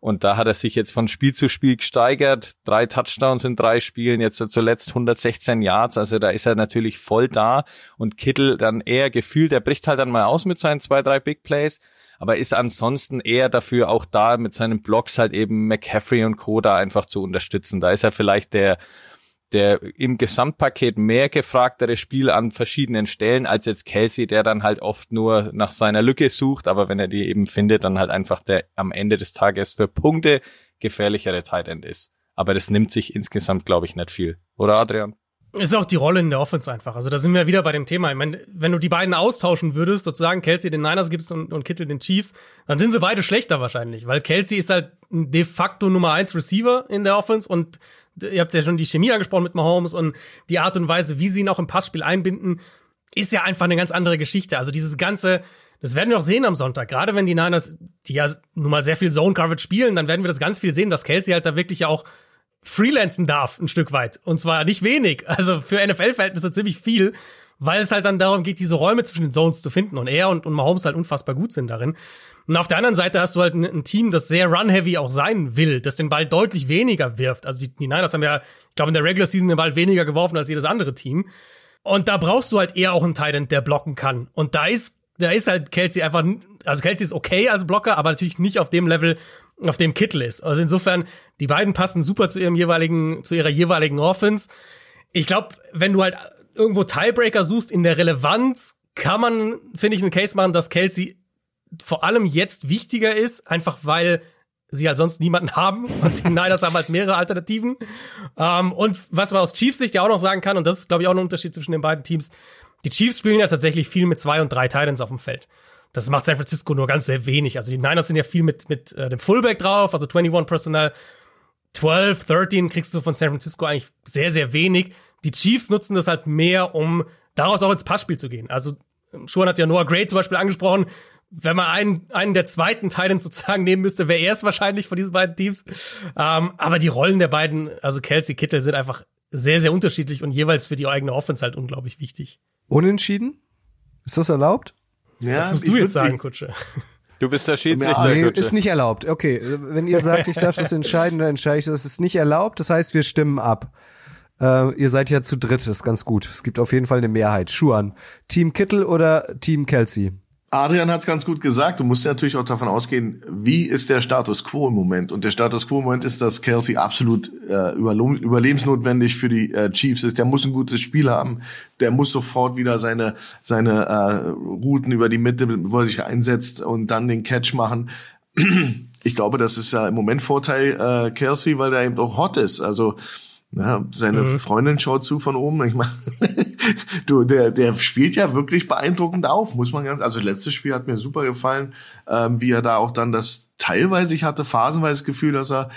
Und da hat er sich jetzt von Spiel zu Spiel gesteigert. Drei Touchdowns in drei Spielen, jetzt zuletzt 116 Yards. Also da ist er natürlich voll da. Und Kittel dann eher gefühlt, er bricht halt dann mal aus mit seinen zwei, drei Big Plays. Aber ist ansonsten eher dafür auch da, mit seinen Blocks halt eben McCaffrey und Co. da einfach zu unterstützen. Da ist er vielleicht der der im Gesamtpaket mehr gefragtere Spiel an verschiedenen Stellen als jetzt Kelsey, der dann halt oft nur nach seiner Lücke sucht, aber wenn er die eben findet, dann halt einfach der am Ende des Tages für Punkte gefährlichere Tight End ist. Aber das nimmt sich insgesamt, glaube ich, nicht viel. Oder Adrian? Ist auch die Rolle in der Offense einfach. Also da sind wir wieder bei dem Thema. Ich meine, wenn du die beiden austauschen würdest, sozusagen Kelsey den Niners gibst und, und Kittel den Chiefs, dann sind sie beide schlechter wahrscheinlich, weil Kelsey ist halt de facto Nummer eins Receiver in der Offense und ihr habt ja schon die Chemie angesprochen mit Mahomes und die Art und Weise, wie sie ihn auch im Passspiel einbinden, ist ja einfach eine ganz andere Geschichte. Also dieses ganze, das werden wir auch sehen am Sonntag. Gerade wenn die Niners, die ja nun mal sehr viel Zone Coverage spielen, dann werden wir das ganz viel sehen, dass Kelsey halt da wirklich ja auch freelancen darf, ein Stück weit. Und zwar nicht wenig. Also für NFL-Verhältnisse ziemlich viel, weil es halt dann darum geht, diese Räume zwischen den Zones zu finden. Und er und, und Mahomes halt unfassbar gut sind darin. Und auf der anderen Seite hast du halt ein, Team, das sehr run-heavy auch sein will, das den Ball deutlich weniger wirft. Also die, die Niners haben ja, ich glaube, in der Regular Season den Ball weniger geworfen als jedes andere Team. Und da brauchst du halt eher auch einen Titan, der blocken kann. Und da ist, da ist halt Kelsey einfach, also Kelsey ist okay als Blocker, aber natürlich nicht auf dem Level, auf dem Kittel ist. Also insofern, die beiden passen super zu ihrem jeweiligen, zu ihrer jeweiligen Offense. Ich glaube, wenn du halt irgendwo Tiebreaker suchst in der Relevanz, kann man, finde ich, einen Case machen, dass Kelsey vor allem jetzt wichtiger ist, einfach weil sie halt sonst niemanden haben und die Niners haben halt mehrere Alternativen. Ähm, und was man aus Chiefs Sicht ja auch noch sagen kann, und das ist glaube ich auch ein Unterschied zwischen den beiden Teams, die Chiefs spielen ja tatsächlich viel mit zwei und drei Titans auf dem Feld. Das macht San Francisco nur ganz sehr wenig. Also die Niners sind ja viel mit, mit äh, dem Fullback drauf, also 21 Personal. 12, 13 kriegst du von San Francisco eigentlich sehr, sehr wenig. Die Chiefs nutzen das halt mehr, um daraus auch ins Passspiel zu gehen. Also Schuhan hat ja Noah Gray zum Beispiel angesprochen. Wenn man einen, einen der zweiten Titans sozusagen nehmen müsste, wäre er es wahrscheinlich von diesen beiden Teams. Ähm, aber die Rollen der beiden, also Kelsey Kittel, sind einfach sehr, sehr unterschiedlich und jeweils für die eigene Offense halt unglaublich wichtig. Unentschieden? Ist das erlaubt? Ja, das musst du jetzt sagen, Kutsche. Du bist der Schiedsrichter. Nee, ist nicht erlaubt. Okay, wenn ihr sagt, ich darf das entscheiden, dann entscheide ich, das ist nicht erlaubt. Das heißt, wir stimmen ab. Äh, ihr seid ja zu dritt, das ist ganz gut. Es gibt auf jeden Fall eine Mehrheit. Schuan, Team Kittel oder Team Kelsey? Adrian hat es ganz gut gesagt. Du musst natürlich auch davon ausgehen, wie ist der Status quo im Moment? Und der Status quo im Moment ist, dass Kelsey absolut äh, überlebensnotwendig für die äh, Chiefs ist. Der muss ein gutes Spiel haben. Der muss sofort wieder seine seine äh, Routen über die Mitte, wo er sich einsetzt und dann den Catch machen. Ich glaube, das ist ja im Moment Vorteil äh, Kelsey, weil der eben auch hot ist. Also ja, seine mhm. Freundin schaut zu von oben. Ich meine, du, der, der spielt ja wirklich beeindruckend auf, muss man ganz. Also letztes Spiel hat mir super gefallen, ähm, wie er da auch dann das teilweise, ich hatte phasenweise das Gefühl, dass er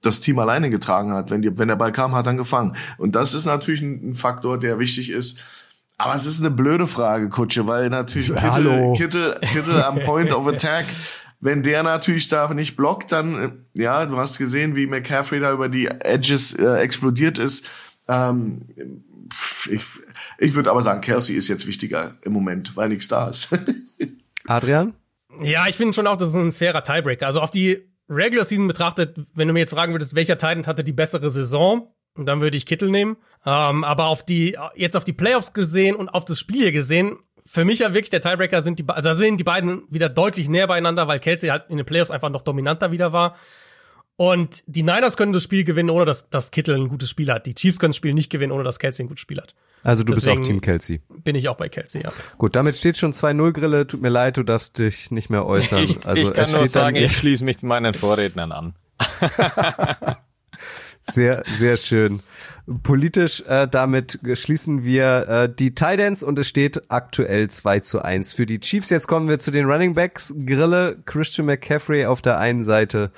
das Team alleine getragen hat. Wenn, die, wenn der Ball kam, hat er gefangen. Und das ist natürlich ein, ein Faktor, der wichtig ist. Aber es ist eine blöde Frage, Kutsche, weil natürlich Kittel, Kittel, Kittel am Point of Attack wenn der natürlich da nicht blockt, dann, äh, ja, du hast gesehen, wie McCaffrey da über die Edges äh, explodiert ist. Ähm, ich ich würde aber sagen, Kelsey ist jetzt wichtiger im Moment, weil nichts da ist. Adrian? Ja, ich finde schon auch, das ist ein fairer Tiebreaker. Also auf die Regular Season betrachtet, wenn du mir jetzt fragen würdest, welcher Titan hatte die bessere Saison, dann würde ich Kittel nehmen. Ähm, aber auf die, jetzt auf die Playoffs gesehen und auf das Spiel hier gesehen, für mich ja wirklich der Tiebreaker sind die, also da sind die beiden wieder deutlich näher beieinander, weil Kelsey halt in den Playoffs einfach noch dominanter wieder war. Und die Niners können das Spiel gewinnen, ohne dass, dass Kittel ein gutes Spiel hat. Die Chiefs können das Spiel nicht gewinnen, ohne dass Kelsey ein gutes Spiel hat. Also du Deswegen bist auch Team Kelsey. Bin ich auch bei Kelsey, ja. Gut, damit steht schon 2-0 Grille. Tut mir leid, du darfst dich nicht mehr äußern. Ich, also ich kann nur sagen, ich schließe mich meinen Vorrednern an. sehr, sehr schön politisch. Äh, damit schließen wir äh, die Titans und es steht aktuell 2 zu 1 für die Chiefs. Jetzt kommen wir zu den Running Backs. Grille, Christian McCaffrey auf der einen Seite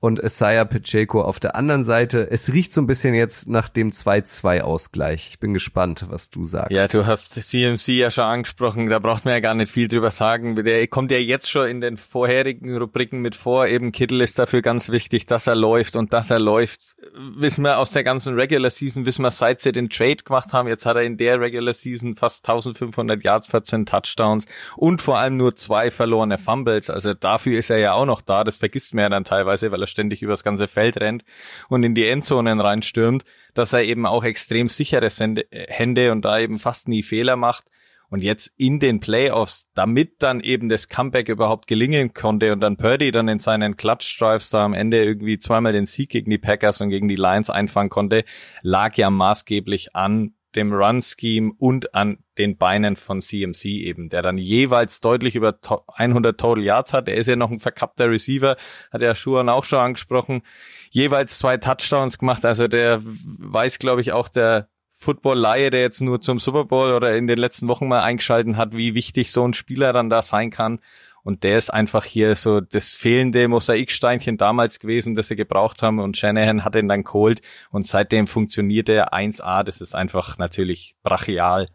und Isaiah Pacheco auf der anderen Seite. Es riecht so ein bisschen jetzt nach dem 2-2-Ausgleich. Ich bin gespannt, was du sagst. Ja, du hast CMC ja schon angesprochen. Da braucht man ja gar nicht viel drüber sagen. Der kommt ja jetzt schon in den vorherigen Rubriken mit vor. Eben Kittel ist dafür ganz wichtig, dass er läuft und dass er läuft. Wissen wir aus der ganzen Regular Season Season wissen wir, seit sie den Trade gemacht haben. Jetzt hat er in der Regular Season fast 1500 Yards, 14 Touchdowns und vor allem nur zwei verlorene Fumbles. Also dafür ist er ja auch noch da. Das vergisst man ja dann teilweise, weil er ständig übers ganze Feld rennt und in die Endzonen reinstürmt, dass er eben auch extrem sichere Hände und da eben fast nie Fehler macht. Und jetzt in den Playoffs, damit dann eben das Comeback überhaupt gelingen konnte und dann Purdy dann in seinen Clutch-Drives da am Ende irgendwie zweimal den Sieg gegen die Packers und gegen die Lions einfangen konnte, lag ja maßgeblich an dem Run-Scheme und an den Beinen von CMC eben, der dann jeweils deutlich über 100 Total Yards hat. Er ist ja noch ein verkappter Receiver, hat ja Schuhan auch schon angesprochen. Jeweils zwei Touchdowns gemacht, also der weiß, glaube ich, auch der Football-Laie, der jetzt nur zum Super Bowl oder in den letzten Wochen mal eingeschalten hat, wie wichtig so ein Spieler dann da sein kann. Und der ist einfach hier so das fehlende Mosaiksteinchen damals gewesen, das sie gebraucht haben. Und Shanahan hat ihn dann geholt. Und seitdem funktioniert er 1A. Das ist einfach natürlich brachial.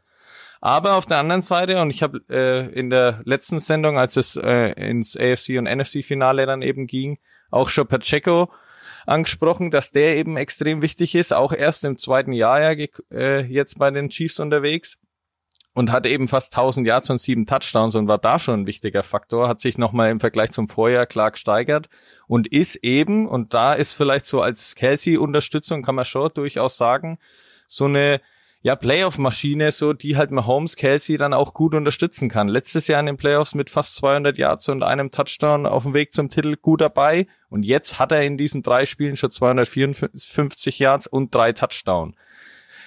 Aber auf der anderen Seite, und ich habe äh, in der letzten Sendung, als es äh, ins AFC und NFC-Finale dann eben ging, auch schon Pacheco angesprochen, dass der eben extrem wichtig ist, auch erst im zweiten Jahr ja äh, jetzt bei den Chiefs unterwegs und hat eben fast 1000 Yards und sieben Touchdowns und war da schon ein wichtiger Faktor, hat sich nochmal im Vergleich zum Vorjahr klar gesteigert und ist eben, und da ist vielleicht so als Kelsey-Unterstützung, kann man schon durchaus sagen, so eine ja, Playoff-Maschine, so die halt Mahomes Kelsey dann auch gut unterstützen kann. Letztes Jahr in den Playoffs mit fast 200 Yards und einem Touchdown auf dem Weg zum Titel gut dabei. Und jetzt hat er in diesen drei Spielen schon 254 Yards und drei Touchdown.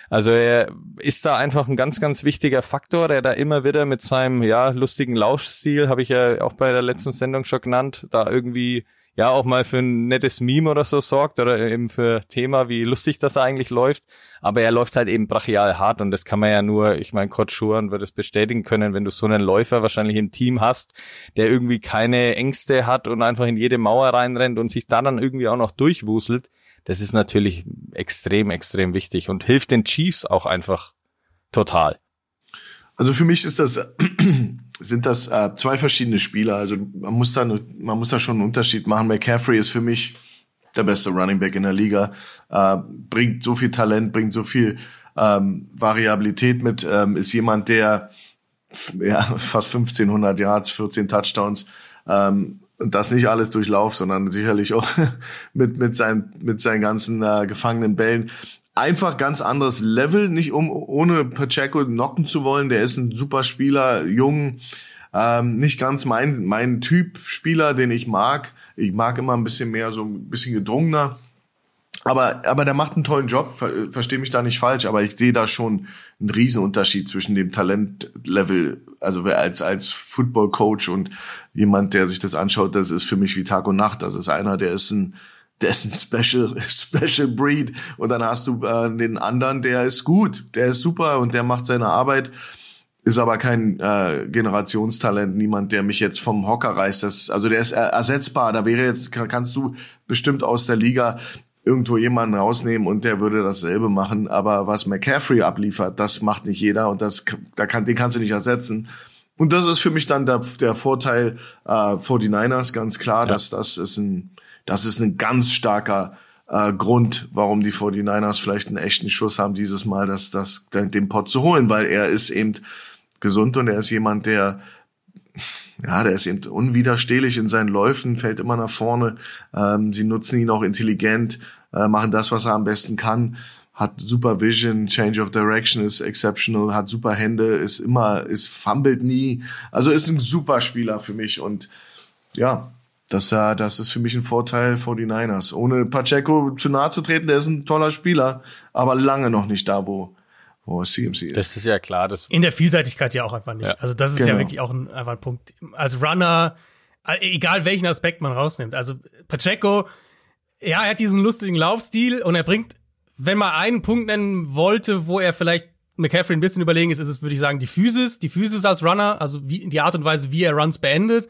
Also er ist da einfach ein ganz, ganz wichtiger Faktor, der da immer wieder mit seinem ja lustigen Lauschstil, habe ich ja auch bei der letzten Sendung schon genannt, da irgendwie ja auch mal für ein nettes Meme oder so sorgt oder eben für Thema, wie lustig das eigentlich läuft. Aber er läuft halt eben brachial hart und das kann man ja nur, ich meine, Kurt Schuren wird es bestätigen können, wenn du so einen Läufer wahrscheinlich im Team hast, der irgendwie keine Ängste hat und einfach in jede Mauer reinrennt und sich da dann irgendwie auch noch durchwuselt. Das ist natürlich extrem, extrem wichtig und hilft den Chiefs auch einfach total. Also für mich ist das sind das äh, zwei verschiedene Spieler. Also man muss da man muss da schon einen Unterschied machen. McCaffrey ist für mich der beste Running Back in der Liga, äh, bringt so viel Talent, bringt so viel ähm, Variabilität mit, ähm, ist jemand, der ja fast 1500 Yards, 14 Touchdowns ähm, und das nicht alles durchlauf, sondern sicherlich auch mit mit seinen mit seinen ganzen äh, gefangenen Bällen einfach ganz anderes Level, nicht um ohne Pacheco knocken zu wollen. Der ist ein super Spieler, jung, ähm, nicht ganz mein mein Typ Spieler, den ich mag. Ich mag immer ein bisschen mehr so ein bisschen gedrungener. Aber, aber der macht einen tollen Job, ver, verstehe mich da nicht falsch, aber ich sehe da schon einen Riesenunterschied zwischen dem Talentlevel, also als, als Football Coach und jemand, der sich das anschaut, das ist für mich wie Tag und Nacht. Das ist einer, der ist ein, der ist ein Special, Special Breed. Und dann hast du äh, den anderen, der ist gut, der ist super und der macht seine Arbeit, ist aber kein äh, Generationstalent, niemand, der mich jetzt vom Hocker reißt. Das, also der ist ersetzbar. Da wäre jetzt, kannst du bestimmt aus der Liga irgendwo jemanden rausnehmen und der würde dasselbe machen. Aber was McCaffrey abliefert, das macht nicht jeder und das, da kann, den kannst du nicht ersetzen. Und das ist für mich dann der, der Vorteil äh, 49ers, ganz klar, ja. dass das ist ein das ist ein ganz starker äh, Grund, warum die 49ers vielleicht einen echten Schuss haben, dieses Mal das, das, den Pot zu holen, weil er ist eben gesund und er ist jemand, der ja, der ist eben unwiderstehlich in seinen Läufen, fällt immer nach vorne. Ähm, sie nutzen ihn auch intelligent, äh, machen das, was er am besten kann. Hat super Vision, Change of Direction ist exceptional, hat super Hände, ist immer, ist fummelt nie. Also ist ein super Spieler für mich und ja, das, äh, das ist für mich ein Vorteil vor die Niners. Ohne Pacheco zu nahe zu treten, der ist ein toller Spieler, aber lange noch nicht da, wo, wo CMC ist. Das ist ja klar. Das In der Vielseitigkeit ja auch einfach nicht. Ja. Also das ist genau. ja wirklich auch ein, einfach ein Punkt. Als Runner, äh, egal welchen Aspekt man rausnimmt. Also Pacheco, ja, er hat diesen lustigen Laufstil und er bringt, wenn man einen Punkt nennen wollte, wo er vielleicht McCaffrey ein bisschen überlegen ist, ist es, würde ich sagen, die Physis, die Physis als Runner, also wie, die Art und Weise, wie er Runs beendet.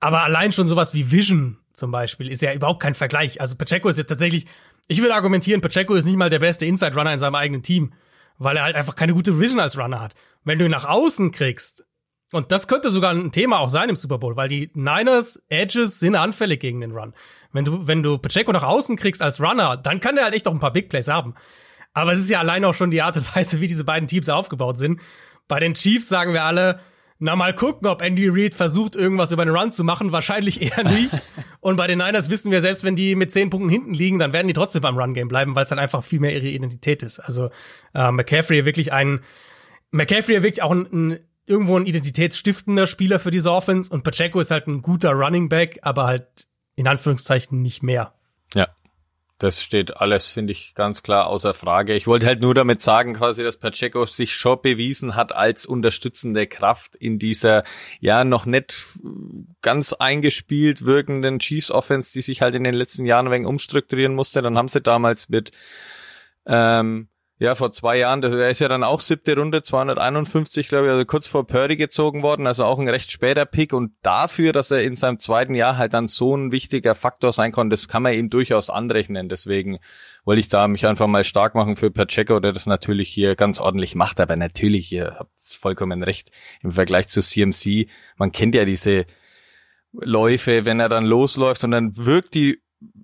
Aber allein schon sowas wie Vision zum Beispiel ist ja überhaupt kein Vergleich. Also Pacheco ist jetzt tatsächlich, ich würde argumentieren, Pacheco ist nicht mal der beste Inside Runner in seinem eigenen Team, weil er halt einfach keine gute Vision als Runner hat. Wenn du ihn nach außen kriegst, und das könnte sogar ein Thema auch sein im Super Bowl, weil die Niners Edges sind anfällig gegen den Run. Wenn du, wenn du Pacheco nach außen kriegst als Runner, dann kann der halt echt auch ein paar Big Plays haben. Aber es ist ja allein auch schon die Art und Weise, wie diese beiden Teams aufgebaut sind. Bei den Chiefs sagen wir alle, na, mal gucken, ob Andy Reid versucht, irgendwas über einen Run zu machen. Wahrscheinlich eher nicht. Und bei den Niners wissen wir, selbst wenn die mit zehn Punkten hinten liegen, dann werden die trotzdem beim Run-Game bleiben, weil es dann einfach viel mehr ihre Identität ist. Also äh, McCaffrey wirklich ein McCaffrey wirklich auch ein, ein irgendwo ein identitätsstiftender Spieler für diese Offense und Pacheco ist halt ein guter Running Back, aber halt in Anführungszeichen nicht mehr. Das steht alles, finde ich, ganz klar außer Frage. Ich wollte halt nur damit sagen, quasi, dass Pacheco sich schon bewiesen hat als unterstützende Kraft in dieser, ja, noch nicht ganz eingespielt wirkenden Chiefs Offense, die sich halt in den letzten Jahren ein wenig umstrukturieren musste. Dann haben sie damals mit, ähm, ja, vor zwei Jahren, er ist ja dann auch siebte Runde, 251, glaube ich, also kurz vor Purdy gezogen worden, also auch ein recht später Pick. Und dafür, dass er in seinem zweiten Jahr halt dann so ein wichtiger Faktor sein konnte, das kann man ihm durchaus anrechnen, deswegen wollte ich da mich einfach mal stark machen für Pacheco, der das natürlich hier ganz ordentlich macht, aber natürlich, ihr habt vollkommen recht, im Vergleich zu CMC, man kennt ja diese Läufe, wenn er dann losläuft und dann wirkt die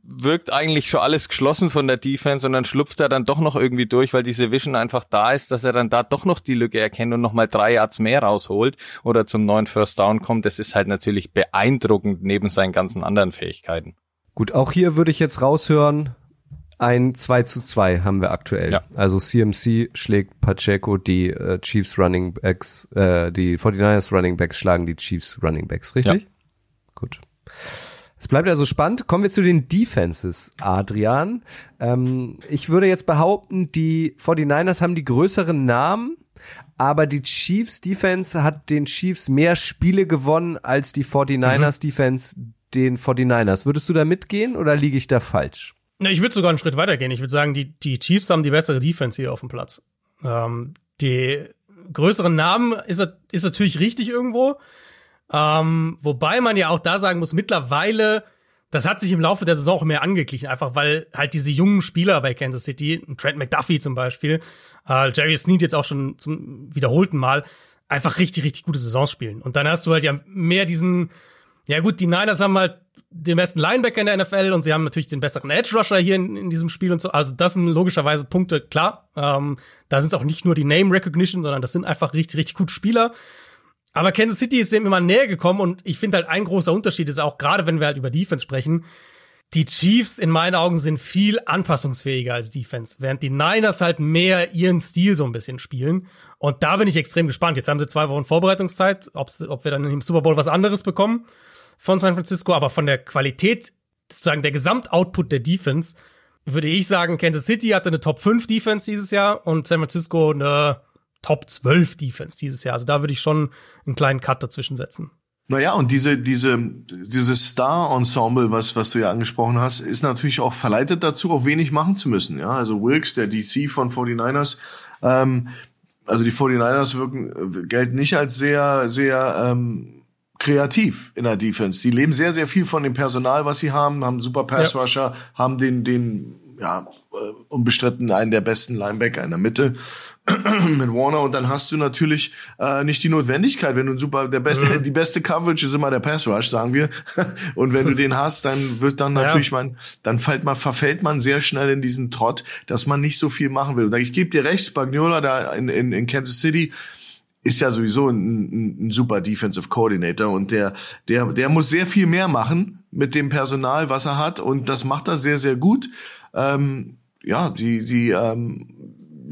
wirkt eigentlich schon alles geschlossen von der Defense und dann schlupft er dann doch noch irgendwie durch, weil diese Vision einfach da ist, dass er dann da doch noch die Lücke erkennt und nochmal drei Yards mehr rausholt oder zum neuen First Down kommt. Das ist halt natürlich beeindruckend neben seinen ganzen anderen Fähigkeiten. Gut, auch hier würde ich jetzt raushören, ein 2 zu 2 haben wir aktuell. Ja. Also CMC schlägt Pacheco, die äh, Chiefs Running Backs, äh, die 49ers Running Backs schlagen die Chiefs Running Backs, richtig? Ja. Gut. Es bleibt also spannend. Kommen wir zu den Defenses, Adrian. Ähm, ich würde jetzt behaupten, die 49ers haben die größeren Namen, aber die Chiefs Defense hat den Chiefs mehr Spiele gewonnen als die 49ers mhm. Defense den 49ers. Würdest du da mitgehen oder liege ich da falsch? Na, ich würde sogar einen Schritt weiter gehen. Ich würde sagen, die, die Chiefs haben die bessere Defense hier auf dem Platz. Ähm, die größeren Namen ist, ist natürlich richtig irgendwo. Ähm, wobei man ja auch da sagen muss, mittlerweile, das hat sich im Laufe der Saison auch mehr angeglichen, einfach weil halt diese jungen Spieler bei Kansas City, Trent McDuffie zum Beispiel, äh, Jerry Sneed jetzt auch schon zum wiederholten Mal, einfach richtig, richtig gute Saisons spielen. Und dann hast du halt ja mehr diesen, ja gut, die Niners haben halt den besten Linebacker in der NFL und sie haben natürlich den besseren Edge Rusher hier in, in diesem Spiel und so. Also das sind logischerweise Punkte, klar. Ähm, da sind es auch nicht nur die Name Recognition, sondern das sind einfach richtig, richtig gute Spieler. Aber Kansas City ist dem immer näher gekommen und ich finde halt ein großer Unterschied ist auch, gerade wenn wir halt über Defense sprechen, die Chiefs in meinen Augen sind viel anpassungsfähiger als Defense, während die Niners halt mehr ihren Stil so ein bisschen spielen. Und da bin ich extrem gespannt. Jetzt haben sie zwei Wochen Vorbereitungszeit, ob wir dann im Super Bowl was anderes bekommen von San Francisco, aber von der Qualität, sozusagen der Gesamtoutput der Defense, würde ich sagen, Kansas City hatte eine Top 5 Defense dieses Jahr und San Francisco eine Top 12 Defense dieses Jahr. Also da würde ich schon einen kleinen Cut dazwischen setzen. Naja, und diese, diese, dieses Star-Ensemble, was, was du ja angesprochen hast, ist natürlich auch verleitet dazu, auch wenig machen zu müssen. Ja, also Wilkes, der DC von 49ers, ähm, also die 49ers wirken, gelten nicht als sehr, sehr, ähm, kreativ in der Defense. Die leben sehr, sehr viel von dem Personal, was sie haben, haben super Pass-Rusher, ja. haben den, den, ja, äh, unbestritten einen der besten Linebacker in der Mitte mit Warner und dann hast du natürlich äh, nicht die Notwendigkeit, wenn du ein super der beste mhm. die beste Coverage ist immer der Pass Rush, sagen wir. und wenn du den hast, dann wird dann natürlich ja. man dann fällt man verfällt man sehr schnell in diesen Trott, dass man nicht so viel machen will. Und ich gebe dir recht, Spagnola da in, in, in Kansas City ist ja sowieso ein, ein, super Defensive Coordinator und der der der muss sehr viel mehr machen mit dem Personal, was er hat und das macht er sehr sehr gut. Ähm, ja, sie sie ähm,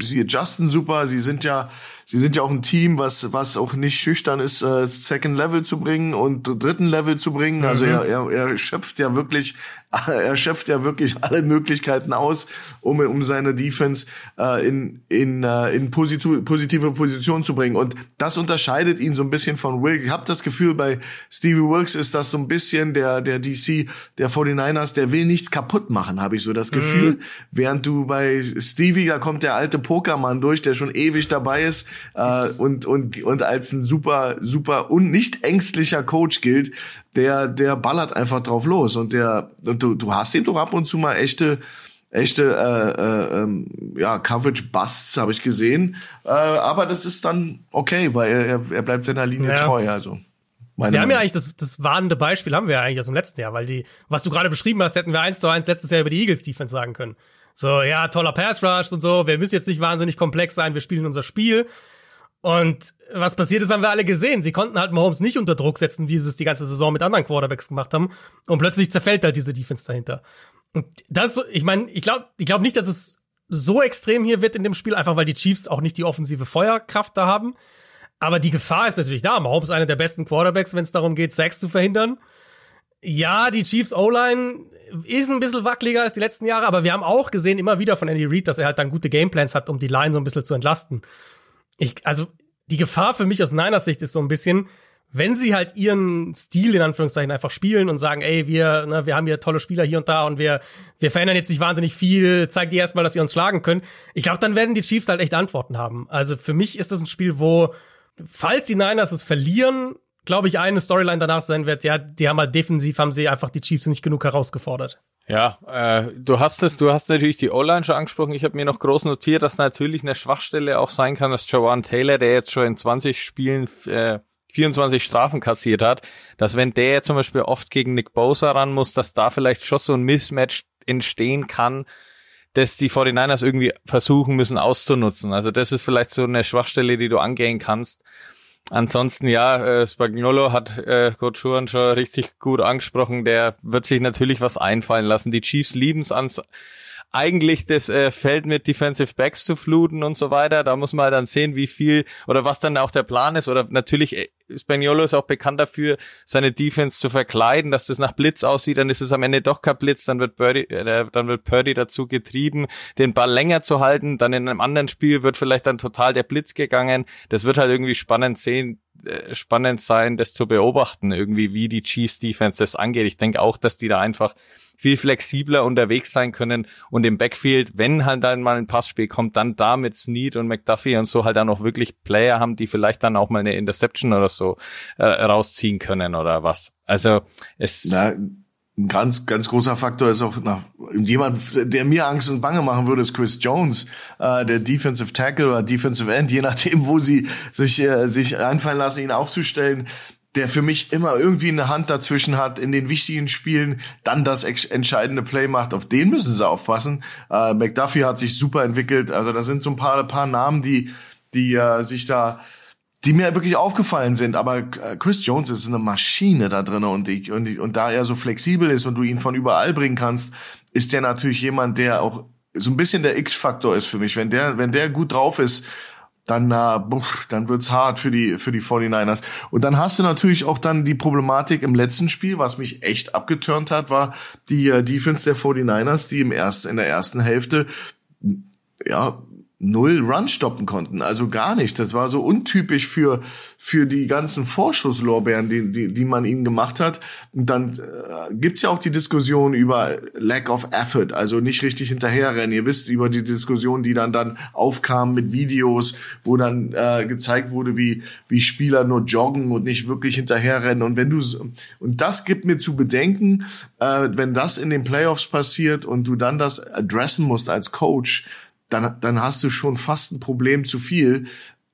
sie adjusten super, sie sind ja sie sind ja auch ein Team, was, was auch nicht schüchtern ist, äh, Second Level zu bringen und dritten Level zu bringen. Also mhm. er, er, er schöpft ja wirklich, er schöpft ja wirklich alle Möglichkeiten aus, um, um seine Defense äh, in, in, äh, in positive, Position zu bringen. Und das unterscheidet ihn so ein bisschen von Wilkes. Ich habe das Gefühl, bei Stevie Wilkes ist das so ein bisschen der, der DC, der 49ers, der will nichts kaputt machen, habe ich so das Gefühl. Mhm. Während du bei Stevie, da kommt der alte Pokermann durch, der schon ewig dabei ist, äh, und, und, und als ein super, super und nicht ängstlicher Coach gilt, der, der ballert einfach drauf los und der, du, du hast ihm doch ab und zu mal echte, echte äh, äh, ähm, ja, Coverage Busts habe ich gesehen, äh, aber das ist dann okay, weil er, er bleibt seiner Linie ja. treu, also. Meine wir haben ja eigentlich das, das warnende Beispiel haben wir ja eigentlich aus dem letzten Jahr, weil die, was du gerade beschrieben hast, hätten wir eins zu eins letztes Jahr über die Eagles Defense sagen können. So, ja, toller Pass Rush und so, wir müssen jetzt nicht wahnsinnig komplex sein, wir spielen unser Spiel. Und was passiert ist, haben wir alle gesehen. Sie konnten halt Mahomes nicht unter Druck setzen, wie sie es die ganze Saison mit anderen Quarterbacks gemacht haben. Und plötzlich zerfällt halt diese Defense dahinter. Und das, ich meine, ich glaube ich glaub nicht, dass es so extrem hier wird in dem Spiel, einfach weil die Chiefs auch nicht die offensive Feuerkraft da haben. Aber die Gefahr ist natürlich da. Mahomes ist einer der besten Quarterbacks, wenn es darum geht, Sacks zu verhindern. Ja, die Chiefs O-Line ist ein bisschen wackeliger als die letzten Jahre, aber wir haben auch gesehen immer wieder von Andy Reid, dass er halt dann gute Gameplans hat, um die Line so ein bisschen zu entlasten ich, also die Gefahr für mich aus Niners Sicht ist so ein bisschen, wenn sie halt ihren Stil in Anführungszeichen einfach spielen und sagen, ey, wir, ne, wir haben hier tolle Spieler hier und da und wir, wir verändern jetzt nicht wahnsinnig viel, zeigt ihr erstmal, dass ihr uns schlagen könnt. Ich glaube, dann werden die Chiefs halt echt Antworten haben. Also für mich ist das ein Spiel, wo, falls die Niners es verlieren, glaube ich, eine Storyline danach sein wird, ja, die haben halt defensiv, haben sie einfach die Chiefs nicht genug herausgefordert. Ja, äh, du hast es, du hast natürlich die O-Line schon angesprochen. Ich habe mir noch groß notiert, dass natürlich eine Schwachstelle auch sein kann, dass Jawan Taylor, der jetzt schon in 20 Spielen äh, 24 Strafen kassiert hat, dass wenn der zum Beispiel oft gegen Nick Bosa ran muss, dass da vielleicht schon so ein Mismatch entstehen kann, dass die 49ers irgendwie versuchen müssen auszunutzen. Also das ist vielleicht so eine Schwachstelle, die du angehen kannst. Ansonsten ja, äh, Spagnolo hat äh, Coach Schuhan schon richtig gut angesprochen. Der wird sich natürlich was einfallen lassen. Die Chiefs lieben es ans eigentlich das äh, Feld mit Defensive Backs zu fluten und so weiter. Da muss man halt dann sehen, wie viel oder was dann auch der Plan ist. Oder natürlich, äh, Spaniolo ist auch bekannt dafür, seine Defense zu verkleiden, dass das nach Blitz aussieht, dann ist es am Ende doch kein Blitz, dann wird Birdie, äh, dann wird Purdy dazu getrieben, den Ball länger zu halten. Dann in einem anderen Spiel wird vielleicht dann total der Blitz gegangen. Das wird halt irgendwie spannend sehen, spannend sein, das zu beobachten, irgendwie wie die Chiefs Defense das angeht. Ich denke auch, dass die da einfach viel flexibler unterwegs sein können und im Backfield, wenn halt dann mal ein Passspiel kommt, dann da mit Snead und McDuffie und so halt dann auch wirklich Player haben, die vielleicht dann auch mal eine Interception oder so äh, rausziehen können oder was. Also es Na, ein ganz, ganz großer Faktor ist auch nach, jemand, der mir Angst und Bange machen würde, ist Chris Jones, äh, der Defensive Tackle oder Defensive End, je nachdem, wo sie sich, äh, sich einfallen lassen, ihn aufzustellen der für mich immer irgendwie eine Hand dazwischen hat in den wichtigen Spielen, dann das entscheidende Play macht. Auf den müssen sie aufpassen. Äh, McDuffie hat sich super entwickelt. Also da sind so ein paar, paar Namen, die, die äh, sich da die mir wirklich aufgefallen sind. Aber äh, Chris Jones ist eine Maschine da drin und, ich, und, ich, und da er so flexibel ist und du ihn von überall bringen kannst, ist der natürlich jemand, der auch so ein bisschen der X-Faktor ist für mich. Wenn der, wenn der gut drauf ist, dann, äh, buff, dann wird's hart für die, für die 49ers. Und dann hast du natürlich auch dann die Problematik im letzten Spiel, was mich echt abgeturnt hat, war die äh, Defense der 49ers, die im ersten, in der ersten Hälfte ja, null Run stoppen konnten, also gar nicht. Das war so untypisch für für die ganzen Vorschusslorbeeren, die die, die man ihnen gemacht hat. Und dann äh, gibt's ja auch die Diskussion über Lack of Effort, also nicht richtig hinterherrennen. Ihr wisst über die Diskussion, die dann dann aufkam mit Videos, wo dann äh, gezeigt wurde, wie wie Spieler nur joggen und nicht wirklich hinterherrennen. Und wenn du und das gibt mir zu bedenken, äh, wenn das in den Playoffs passiert und du dann das adressen musst als Coach dann, dann hast du schon fast ein Problem zu viel.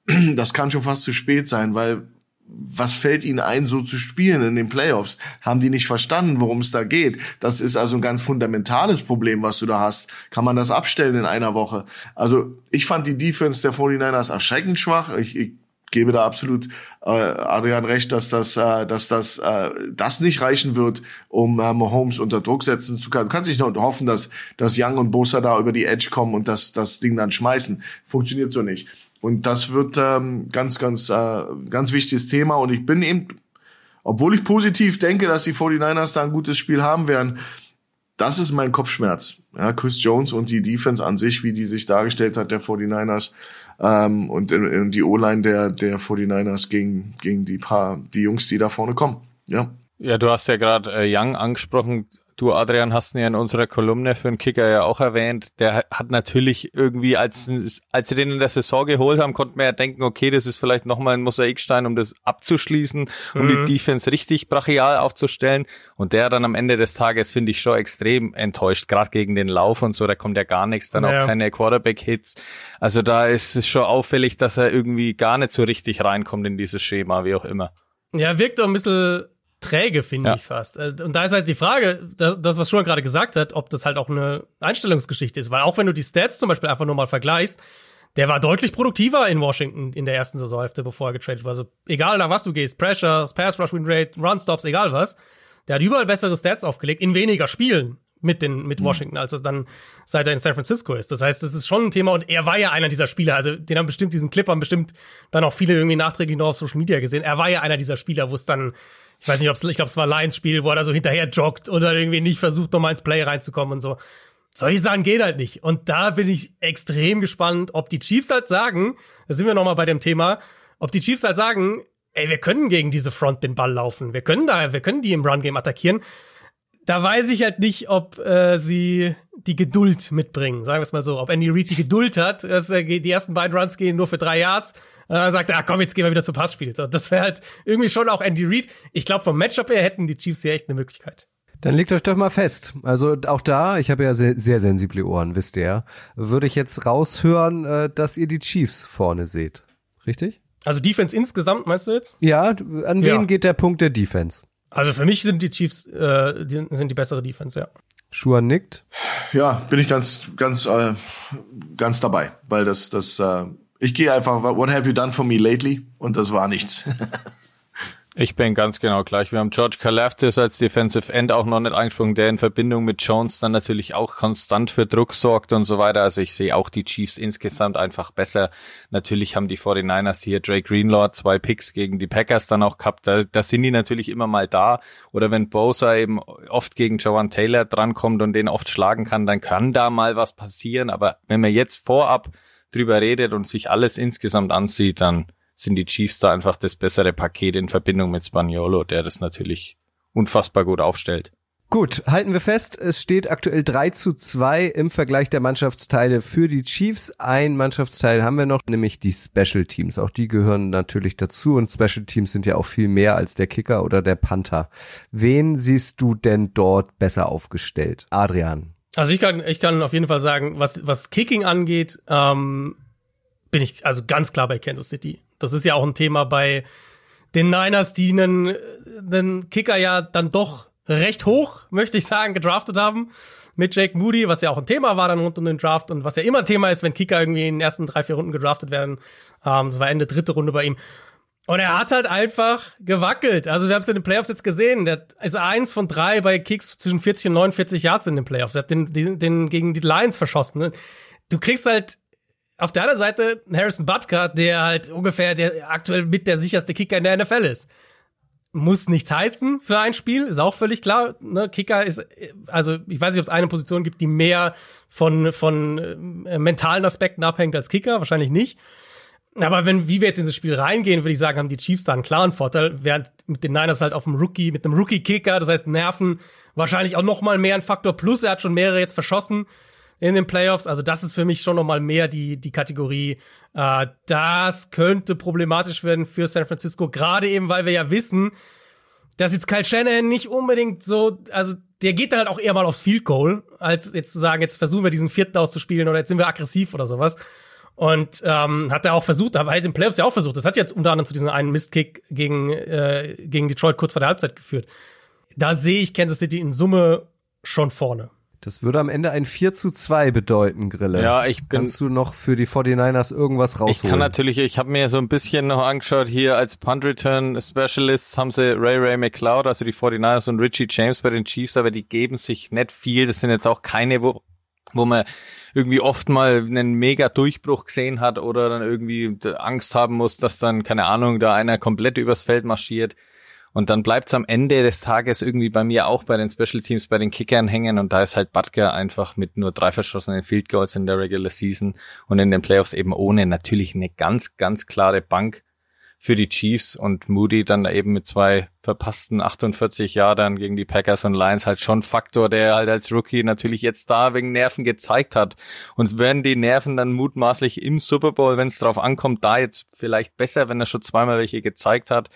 Das kann schon fast zu spät sein, weil was fällt ihnen ein, so zu spielen in den Playoffs? Haben die nicht verstanden, worum es da geht? Das ist also ein ganz fundamentales Problem, was du da hast. Kann man das abstellen in einer Woche? Also ich fand die Defense der 49ers erschreckend schwach. Ich, ich gebe da absolut äh, Adrian recht, dass das, äh, dass das, äh, das nicht reichen wird, um äh, Mahomes unter Druck setzen zu können. Du kannst nicht nur hoffen, dass, dass Young und Bosa da über die Edge kommen und das, das Ding dann schmeißen. Funktioniert so nicht. Und das wird ähm, ganz, ganz, äh, ganz wichtiges Thema. Und ich bin eben, obwohl ich positiv denke, dass die 49ers da ein gutes Spiel haben werden, das ist mein Kopfschmerz. Ja, Chris Jones und die Defense an sich, wie die sich dargestellt hat, der 49ers, ähm, und, und die O-Line der, der 49ers gegen, gegen die paar, die Jungs, die da vorne kommen. Ja. Ja, du hast ja gerade äh, Young angesprochen. Du, Adrian, hast ihn ja in unserer Kolumne für den Kicker ja auch erwähnt. Der hat natürlich irgendwie, als, als sie den in der Saison geholt haben, konnte man ja denken, okay, das ist vielleicht nochmal ein Mosaikstein, um das abzuschließen, um mhm. die Defense richtig brachial aufzustellen. Und der dann am Ende des Tages, finde ich, schon extrem enttäuscht, gerade gegen den Lauf und so, da kommt ja gar nichts, dann ja. auch keine Quarterback-Hits. Also da ist es schon auffällig, dass er irgendwie gar nicht so richtig reinkommt in dieses Schema, wie auch immer. Ja, wirkt doch ein bisschen träge, finde ja. ich fast. Äh, und da ist halt die Frage, das, was Schuhan gerade gesagt hat, ob das halt auch eine Einstellungsgeschichte ist. Weil auch wenn du die Stats zum Beispiel einfach nur mal vergleichst, der war deutlich produktiver in Washington in der ersten Saisonhälfte, bevor er getradet war. Also egal nach was du gehst, Pressures, Pass Rush Win Rate, Run Stops, egal was. Der hat überall bessere Stats aufgelegt, in weniger Spielen mit den mit mhm. Washington, als es dann seit er in San Francisco ist. Das heißt, das ist schon ein Thema und er war ja einer dieser Spieler. Also den haben bestimmt diesen Clip haben bestimmt dann auch viele irgendwie nachträglich noch auf Social Media gesehen. Er war ja einer dieser Spieler, wo es dann ich weiß nicht, ob's, ich glaube, es war Lions Spiel, wo er da so hinterher joggt oder irgendwie nicht versucht, nochmal ins Play reinzukommen und so. Solche Sachen geht halt nicht. Und da bin ich extrem gespannt, ob die Chiefs halt sagen, da sind wir nochmal bei dem Thema, ob die Chiefs halt sagen, ey, wir können gegen diese Front den Ball laufen. Wir können da, wir können die im Run Game attackieren. Da weiß ich halt nicht, ob äh, sie die Geduld mitbringen, sagen wir es mal so. Ob Andy Reid die Geduld hat, dass äh, die ersten beiden Runs gehen nur für drei Yards und dann sagt er, ah, komm, jetzt gehen wir wieder zum Passspiel. So, das wäre halt irgendwie schon auch Andy Reid. Ich glaube, vom Matchup her hätten die Chiefs hier echt eine Möglichkeit. Dann legt euch doch mal fest. Also auch da, ich habe ja sehr, sehr sensible Ohren, wisst ihr, würde ich jetzt raushören, äh, dass ihr die Chiefs vorne seht. Richtig? Also Defense insgesamt, meinst du jetzt? Ja, an wen ja. geht der Punkt der Defense? Also für mich sind die Chiefs äh, die, sind die bessere Defense, ja. Schuhan nickt. Ja, bin ich ganz, ganz, äh, ganz dabei, weil das, das äh, ich gehe einfach, what have you done for me lately? Und das war nichts. ich bin ganz genau gleich. Wir haben George Kalafdis als Defensive End auch noch nicht angesprochen, der in Verbindung mit Jones dann natürlich auch konstant für Druck sorgt und so weiter. Also ich sehe auch die Chiefs insgesamt einfach besser. Natürlich haben die 49ers hier Drake Greenlaw zwei Picks gegen die Packers dann auch gehabt. Da, da sind die natürlich immer mal da. Oder wenn Bosa eben oft gegen Jawan Taylor drankommt und den oft schlagen kann, dann kann da mal was passieren. Aber wenn wir jetzt vorab drüber redet und sich alles insgesamt ansieht, dann sind die Chiefs da einfach das bessere Paket in Verbindung mit Spaniolo, der das natürlich unfassbar gut aufstellt. Gut, halten wir fest, es steht aktuell 3 zu 2 im Vergleich der Mannschaftsteile für die Chiefs. Ein Mannschaftsteil haben wir noch, nämlich die Special Teams. Auch die gehören natürlich dazu und Special Teams sind ja auch viel mehr als der Kicker oder der Panther. Wen siehst du denn dort besser aufgestellt? Adrian. Also ich kann, ich kann auf jeden Fall sagen, was, was Kicking angeht, ähm, bin ich also ganz klar bei Kansas City. Das ist ja auch ein Thema bei den Niners, die einen, einen Kicker ja dann doch recht hoch, möchte ich sagen, gedraftet haben mit Jake Moody, was ja auch ein Thema war dann rund um den Draft und was ja immer Thema ist, wenn Kicker irgendwie in den ersten drei, vier Runden gedraftet werden. Ähm, das war Ende dritte Runde bei ihm. Und er hat halt einfach gewackelt. Also wir haben es in den Playoffs jetzt gesehen. Der ist eins von drei bei Kicks zwischen 40 und 49 Yards in den Playoffs. Er hat den, den, den gegen die Lions verschossen. Ne? Du kriegst halt auf der anderen Seite Harrison Butker, der halt ungefähr der aktuell mit der sicherste Kicker in der NFL ist muss nichts heißen für ein Spiel, ist auch völlig klar. Ne? Kicker ist, also ich weiß nicht, ob es eine Position gibt, die mehr von, von äh, mentalen Aspekten abhängt als Kicker, wahrscheinlich nicht. Aber wenn, wie wir jetzt in das Spiel reingehen, würde ich sagen, haben die Chiefs da einen klaren Vorteil, während mit den Niners halt auf dem Rookie, mit einem Rookie-Kicker, das heißt Nerven, wahrscheinlich auch noch mal mehr ein Faktor. Plus, er hat schon mehrere jetzt verschossen in den Playoffs. Also das ist für mich schon noch mal mehr die, die Kategorie. Äh, das könnte problematisch werden für San Francisco, gerade eben, weil wir ja wissen, dass jetzt Kyle Shannon nicht unbedingt so, also der geht dann halt auch eher mal aufs Field Goal, als jetzt zu sagen, jetzt versuchen wir diesen vierten auszuspielen oder jetzt sind wir aggressiv oder sowas. Und ähm, hat er auch versucht, aber halt den Playoffs ja auch versucht. Das hat jetzt unter anderem zu diesem einen Mistkick gegen, äh, gegen Detroit kurz vor der Halbzeit geführt. Da sehe ich Kansas City in Summe schon vorne. Das würde am Ende ein 4 zu 2 bedeuten, Grille. Ja, ich bin, Kannst du noch für die 49ers irgendwas rausholen? Ich kann natürlich, ich habe mir so ein bisschen noch angeschaut, hier als Punt Return Specialists haben sie Ray Ray McLeod, also die 49ers und Richie James bei den Chiefs, aber die geben sich nicht viel. Das sind jetzt auch keine, wo, wo man irgendwie oft mal einen mega Durchbruch gesehen hat oder dann irgendwie Angst haben muss, dass dann, keine Ahnung, da einer komplett übers Feld marschiert. Und dann bleibt's am Ende des Tages irgendwie bei mir auch bei den Special Teams, bei den Kickern hängen. Und da ist halt Butker einfach mit nur drei verschossenen Field Goals in der Regular Season und in den Playoffs eben ohne natürlich eine ganz, ganz klare Bank für die Chiefs und Moody dann eben mit zwei verpassten 48 Jahren gegen die Packers und Lions halt schon Faktor, der halt als Rookie natürlich jetzt da wegen Nerven gezeigt hat. Und werden die Nerven dann mutmaßlich im Super Bowl, wenn es drauf ankommt, da jetzt vielleicht besser, wenn er schon zweimal welche gezeigt hat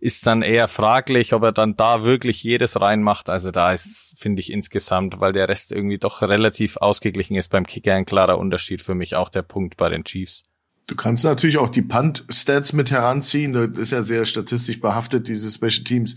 ist dann eher fraglich, ob er dann da wirklich jedes reinmacht. Also da ist, finde ich insgesamt, weil der Rest irgendwie doch relativ ausgeglichen ist beim Kicker ein klarer Unterschied für mich auch der Punkt bei den Chiefs. Du kannst natürlich auch die Punt-Stats mit heranziehen. Das ist ja sehr statistisch behaftet, diese Special Teams.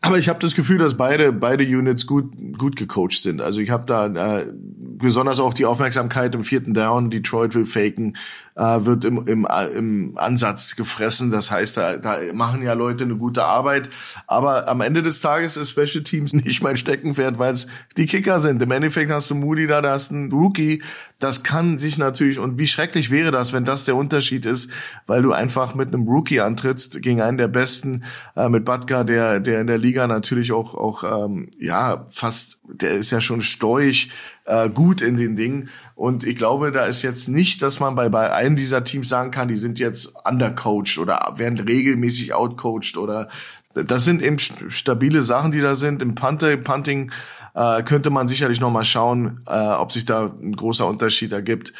Aber ich habe das Gefühl, dass beide beide Units gut gut gecoacht sind. Also ich habe da äh, besonders auch die Aufmerksamkeit im vierten Down. Detroit will faken äh, wird im, im, im Ansatz gefressen. Das heißt, da, da machen ja Leute eine gute Arbeit. Aber am Ende des Tages ist Special Teams nicht mein Steckenpferd, weil es die Kicker sind. Im Endeffekt hast du Moody da, da hast du einen Rookie. Das kann sich natürlich, und wie schrecklich wäre das, wenn das der Unterschied ist, weil du einfach mit einem Rookie antrittst gegen einen der Besten, äh, mit Batka, der, der in der Liga natürlich auch, auch ähm, ja, fast, der ist ja schon stoisch, äh, gut in den Dingen. Und ich glaube, da ist jetzt nicht, dass man bei, bei einem dieser Teams sagen kann, die sind jetzt undercoached oder werden regelmäßig outcoached oder das sind eben stabile Sachen, die da sind. Im Punter, Punting äh, könnte man sicherlich noch mal schauen, äh, ob sich da ein großer Unterschied ergibt.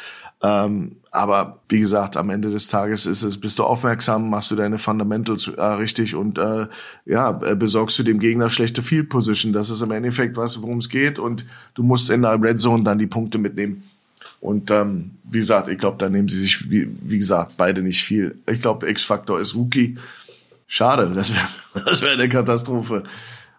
Ähm, aber wie gesagt, am Ende des Tages ist es, bist du aufmerksam, machst du deine Fundamentals äh, richtig und äh, ja, äh, besorgst du dem Gegner schlechte Field Position. Das ist im Endeffekt was, worum es geht und du musst in der Red Zone dann die Punkte mitnehmen. Und ähm, wie gesagt, ich glaube, da nehmen sie sich, wie, wie gesagt, beide nicht viel. Ich glaube, X-Faktor ist Rookie. Schade, das wäre das wär eine Katastrophe.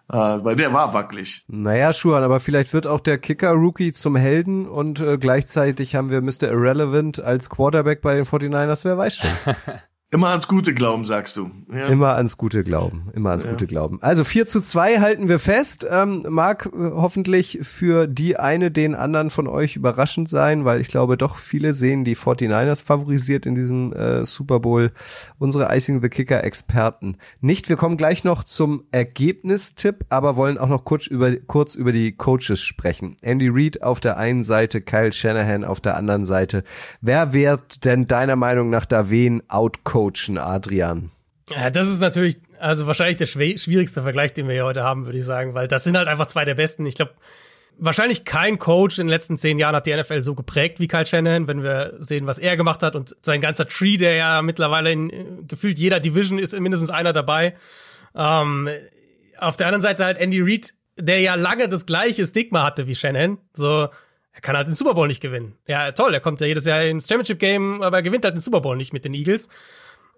Äh, weil der war wackelig. Naja, Schuhan, aber vielleicht wird auch der Kicker-Rookie zum Helden und äh, gleichzeitig haben wir Mr. Irrelevant als Quarterback bei den 49ers, wer weiß schon. Immer ans Gute glauben, sagst du. Ja. Immer ans Gute glauben. Immer ans Ja. Gute glauben. Also 4 zu 2 halten wir fest. Ähm, mag äh, hoffentlich für die eine den anderen von euch überraschend sein, weil ich glaube doch viele sehen die 49ers favorisiert in diesem äh, Super Bowl. Unsere Icing the Kicker Experten nicht. Wir kommen gleich noch zum Ergebnistipp, aber wollen auch noch kurz über, kurz über die Coaches sprechen. Andy Reid auf der einen Seite, Kyle Shanahan auf der anderen Seite. Wer wird denn deiner Meinung nach da wen outcoachen, Adrian? Ja, das ist natürlich, also wahrscheinlich der schwierigste Vergleich, den wir hier heute haben, würde ich sagen, weil das sind halt einfach zwei der besten. Ich glaube, wahrscheinlich kein Coach in den letzten zehn Jahren hat die NFL so geprägt wie Kyle Shanahan, wenn wir sehen, was er gemacht hat und sein ganzer Tree, der ja mittlerweile in gefühlt jeder Division ist mindestens einer dabei. Ähm, auf der anderen Seite halt Andy Reid, der ja lange das gleiche Stigma hatte wie Shanahan. So, er kann halt den Super Bowl nicht gewinnen. Ja, toll, er kommt ja jedes Jahr ins Championship Game, aber er gewinnt halt den Super Bowl nicht mit den Eagles.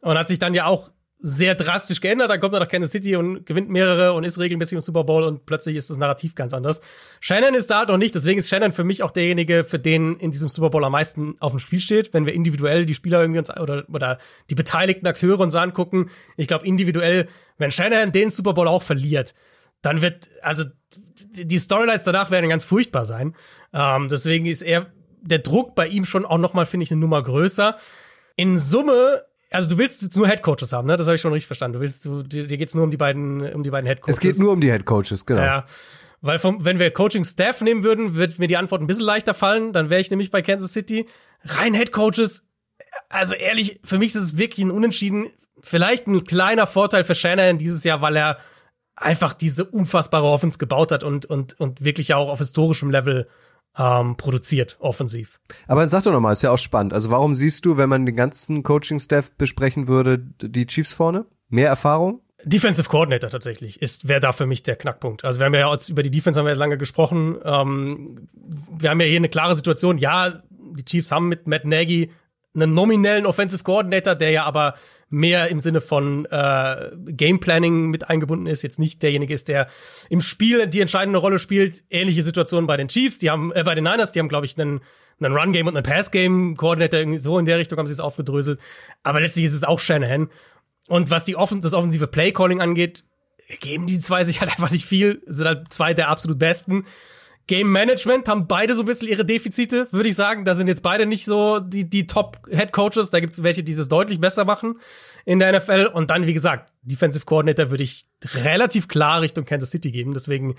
Und hat sich dann ja auch sehr drastisch geändert. Dann kommt er nach Kansas City und gewinnt mehrere und ist regelmäßig im Super Bowl und plötzlich ist das Narrativ ganz anders. Shannon ist da halt noch nicht, deswegen ist Shannon für mich auch derjenige, für den in diesem Super Bowl am meisten auf dem Spiel steht, wenn wir individuell die Spieler irgendwie uns oder, oder die beteiligten Akteure uns angucken. Ich glaube individuell, wenn Shannon den Super Bowl auch verliert, dann wird, also die Storylines danach werden ganz furchtbar sein. Ähm, deswegen ist er der Druck bei ihm schon auch noch mal, finde ich, eine Nummer größer. In Summe, also du willst jetzt nur Headcoaches haben, ne? Das habe ich schon richtig verstanden. Du willst, du, dir, dir geht's nur um die beiden, um die beiden Headcoaches. Es geht nur um die Head Coaches, genau. Ja. Weil vom, wenn wir Coaching-Staff nehmen würden, wird mir die Antwort ein bisschen leichter fallen. Dann wäre ich nämlich bei Kansas City. Rein Headcoaches, also ehrlich, für mich ist es wirklich ein Unentschieden. Vielleicht ein kleiner Vorteil für Shanahan dieses Jahr, weil er einfach diese unfassbare Offense gebaut hat und, und, und wirklich auch auf historischem Level ähm, produziert, offensiv. Aber sag doch nochmal, ist ja auch spannend. Also warum siehst du, wenn man den ganzen Coaching-Staff besprechen würde, die Chiefs vorne? Mehr Erfahrung? Defensive Coordinator tatsächlich ist wäre da für mich der Knackpunkt. Also wir haben ja jetzt über die Defense haben wir ja lange gesprochen. Ähm, wir haben ja hier eine klare Situation. Ja, die Chiefs haben mit Matt Nagy einen nominellen Offensive Coordinator, der ja aber mehr im Sinne von äh, Game Planning mit eingebunden ist, jetzt nicht derjenige ist, der im Spiel die entscheidende Rolle spielt. Ähnliche Situationen bei den Chiefs, die haben äh, bei den Niners, die haben glaube ich einen einen Run Game und einen Pass Game Coordinator irgendwie so in der Richtung haben sie es aufgedröselt. Aber letztlich ist es auch Shanahan. Und was die Offen das offensive Play Calling angeht, geben die zwei sich halt einfach nicht viel, sind halt zwei der absolut besten. Game Management haben beide so ein bisschen ihre Defizite, würde ich sagen. Da sind jetzt beide nicht so die, die Top Head Coaches. Da gibt es welche, die das deutlich besser machen in der NFL. Und dann, wie gesagt, Defensive Coordinator würde ich relativ klar Richtung Kansas City geben. Deswegen,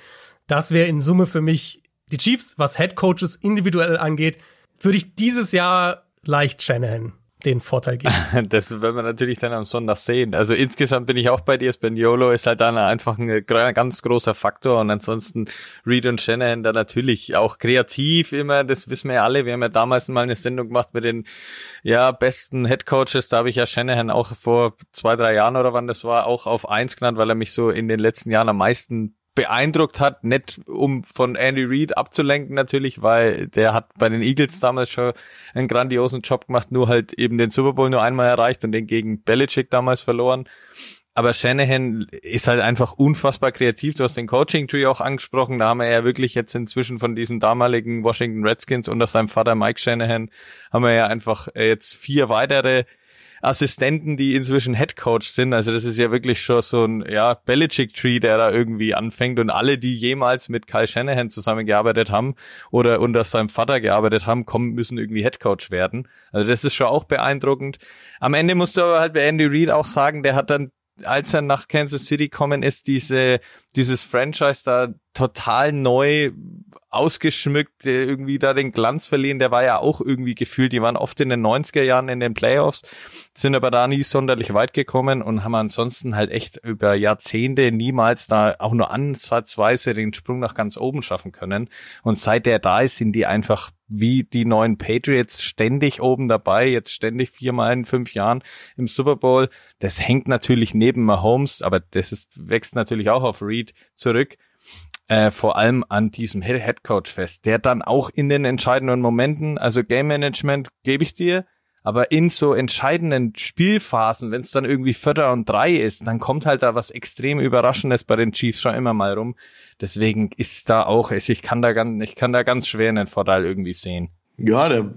das wäre in Summe für mich die Chiefs. Was Head Coaches individuell angeht, würde ich dieses Jahr leicht Shanahan den Vorteil geben. Das werden wir natürlich dann am Sonntag sehen. Also insgesamt bin ich auch bei dir. Spaniolo ist halt dann einfach ein ganz großer Faktor und ansonsten Reed und Shanahan da natürlich auch kreativ immer. Das wissen wir ja alle. Wir haben ja damals mal eine Sendung gemacht mit den ja besten Head Coaches. Da habe ich ja Shanahan auch vor zwei drei Jahren oder wann das war auch auf eins genannt, weil er mich so in den letzten Jahren am meisten beeindruckt hat, nicht um von Andy Reid abzulenken natürlich, weil der hat bei den Eagles damals schon einen grandiosen Job gemacht, nur halt eben den Super Bowl nur einmal erreicht und den gegen Belichick damals verloren. Aber Shanahan ist halt einfach unfassbar kreativ. Du hast den Coaching Tree auch angesprochen. Da haben wir ja wirklich jetzt inzwischen von diesen damaligen Washington Redskins unter seinem Vater Mike Shanahan haben wir ja einfach jetzt vier weitere Assistenten, die inzwischen Head Coach sind. Also das ist ja wirklich schon so ein ja Belichick Tree, der da irgendwie anfängt und alle, die jemals mit Kyle Shanahan zusammengearbeitet haben oder unter seinem Vater gearbeitet haben, kommen müssen irgendwie Head Coach werden. Also das ist schon auch beeindruckend. Am Ende musst du aber halt bei Andy Reid auch sagen, der hat dann als er nach Kansas City kommen ist, diese, dieses Franchise da total neu ausgeschmückt, irgendwie da den Glanz verliehen, der war ja auch irgendwie gefühlt, die waren oft in den 90er Jahren in den Playoffs, sind aber da nie sonderlich weit gekommen und haben ansonsten halt echt über Jahrzehnte niemals da auch nur ansatzweise den Sprung nach ganz oben schaffen können. Und seit der da ist, sind die einfach wie die neuen Patriots ständig oben dabei, jetzt ständig viermal in fünf Jahren im Super Bowl. Das hängt natürlich neben Mahomes, aber das ist, wächst natürlich auch auf Reed zurück. Äh, vor allem an diesem Head Coach fest, der dann auch in den entscheidenden Momenten, also Game Management gebe ich dir, aber in so entscheidenden Spielphasen, wenn es dann irgendwie Vierter und Drei ist, dann kommt halt da was extrem Überraschendes bei den Chiefs schon immer mal rum. Deswegen ist da auch, ich kann da ganz, ich kann da ganz schwer einen Vorteil irgendwie sehen. Ja, der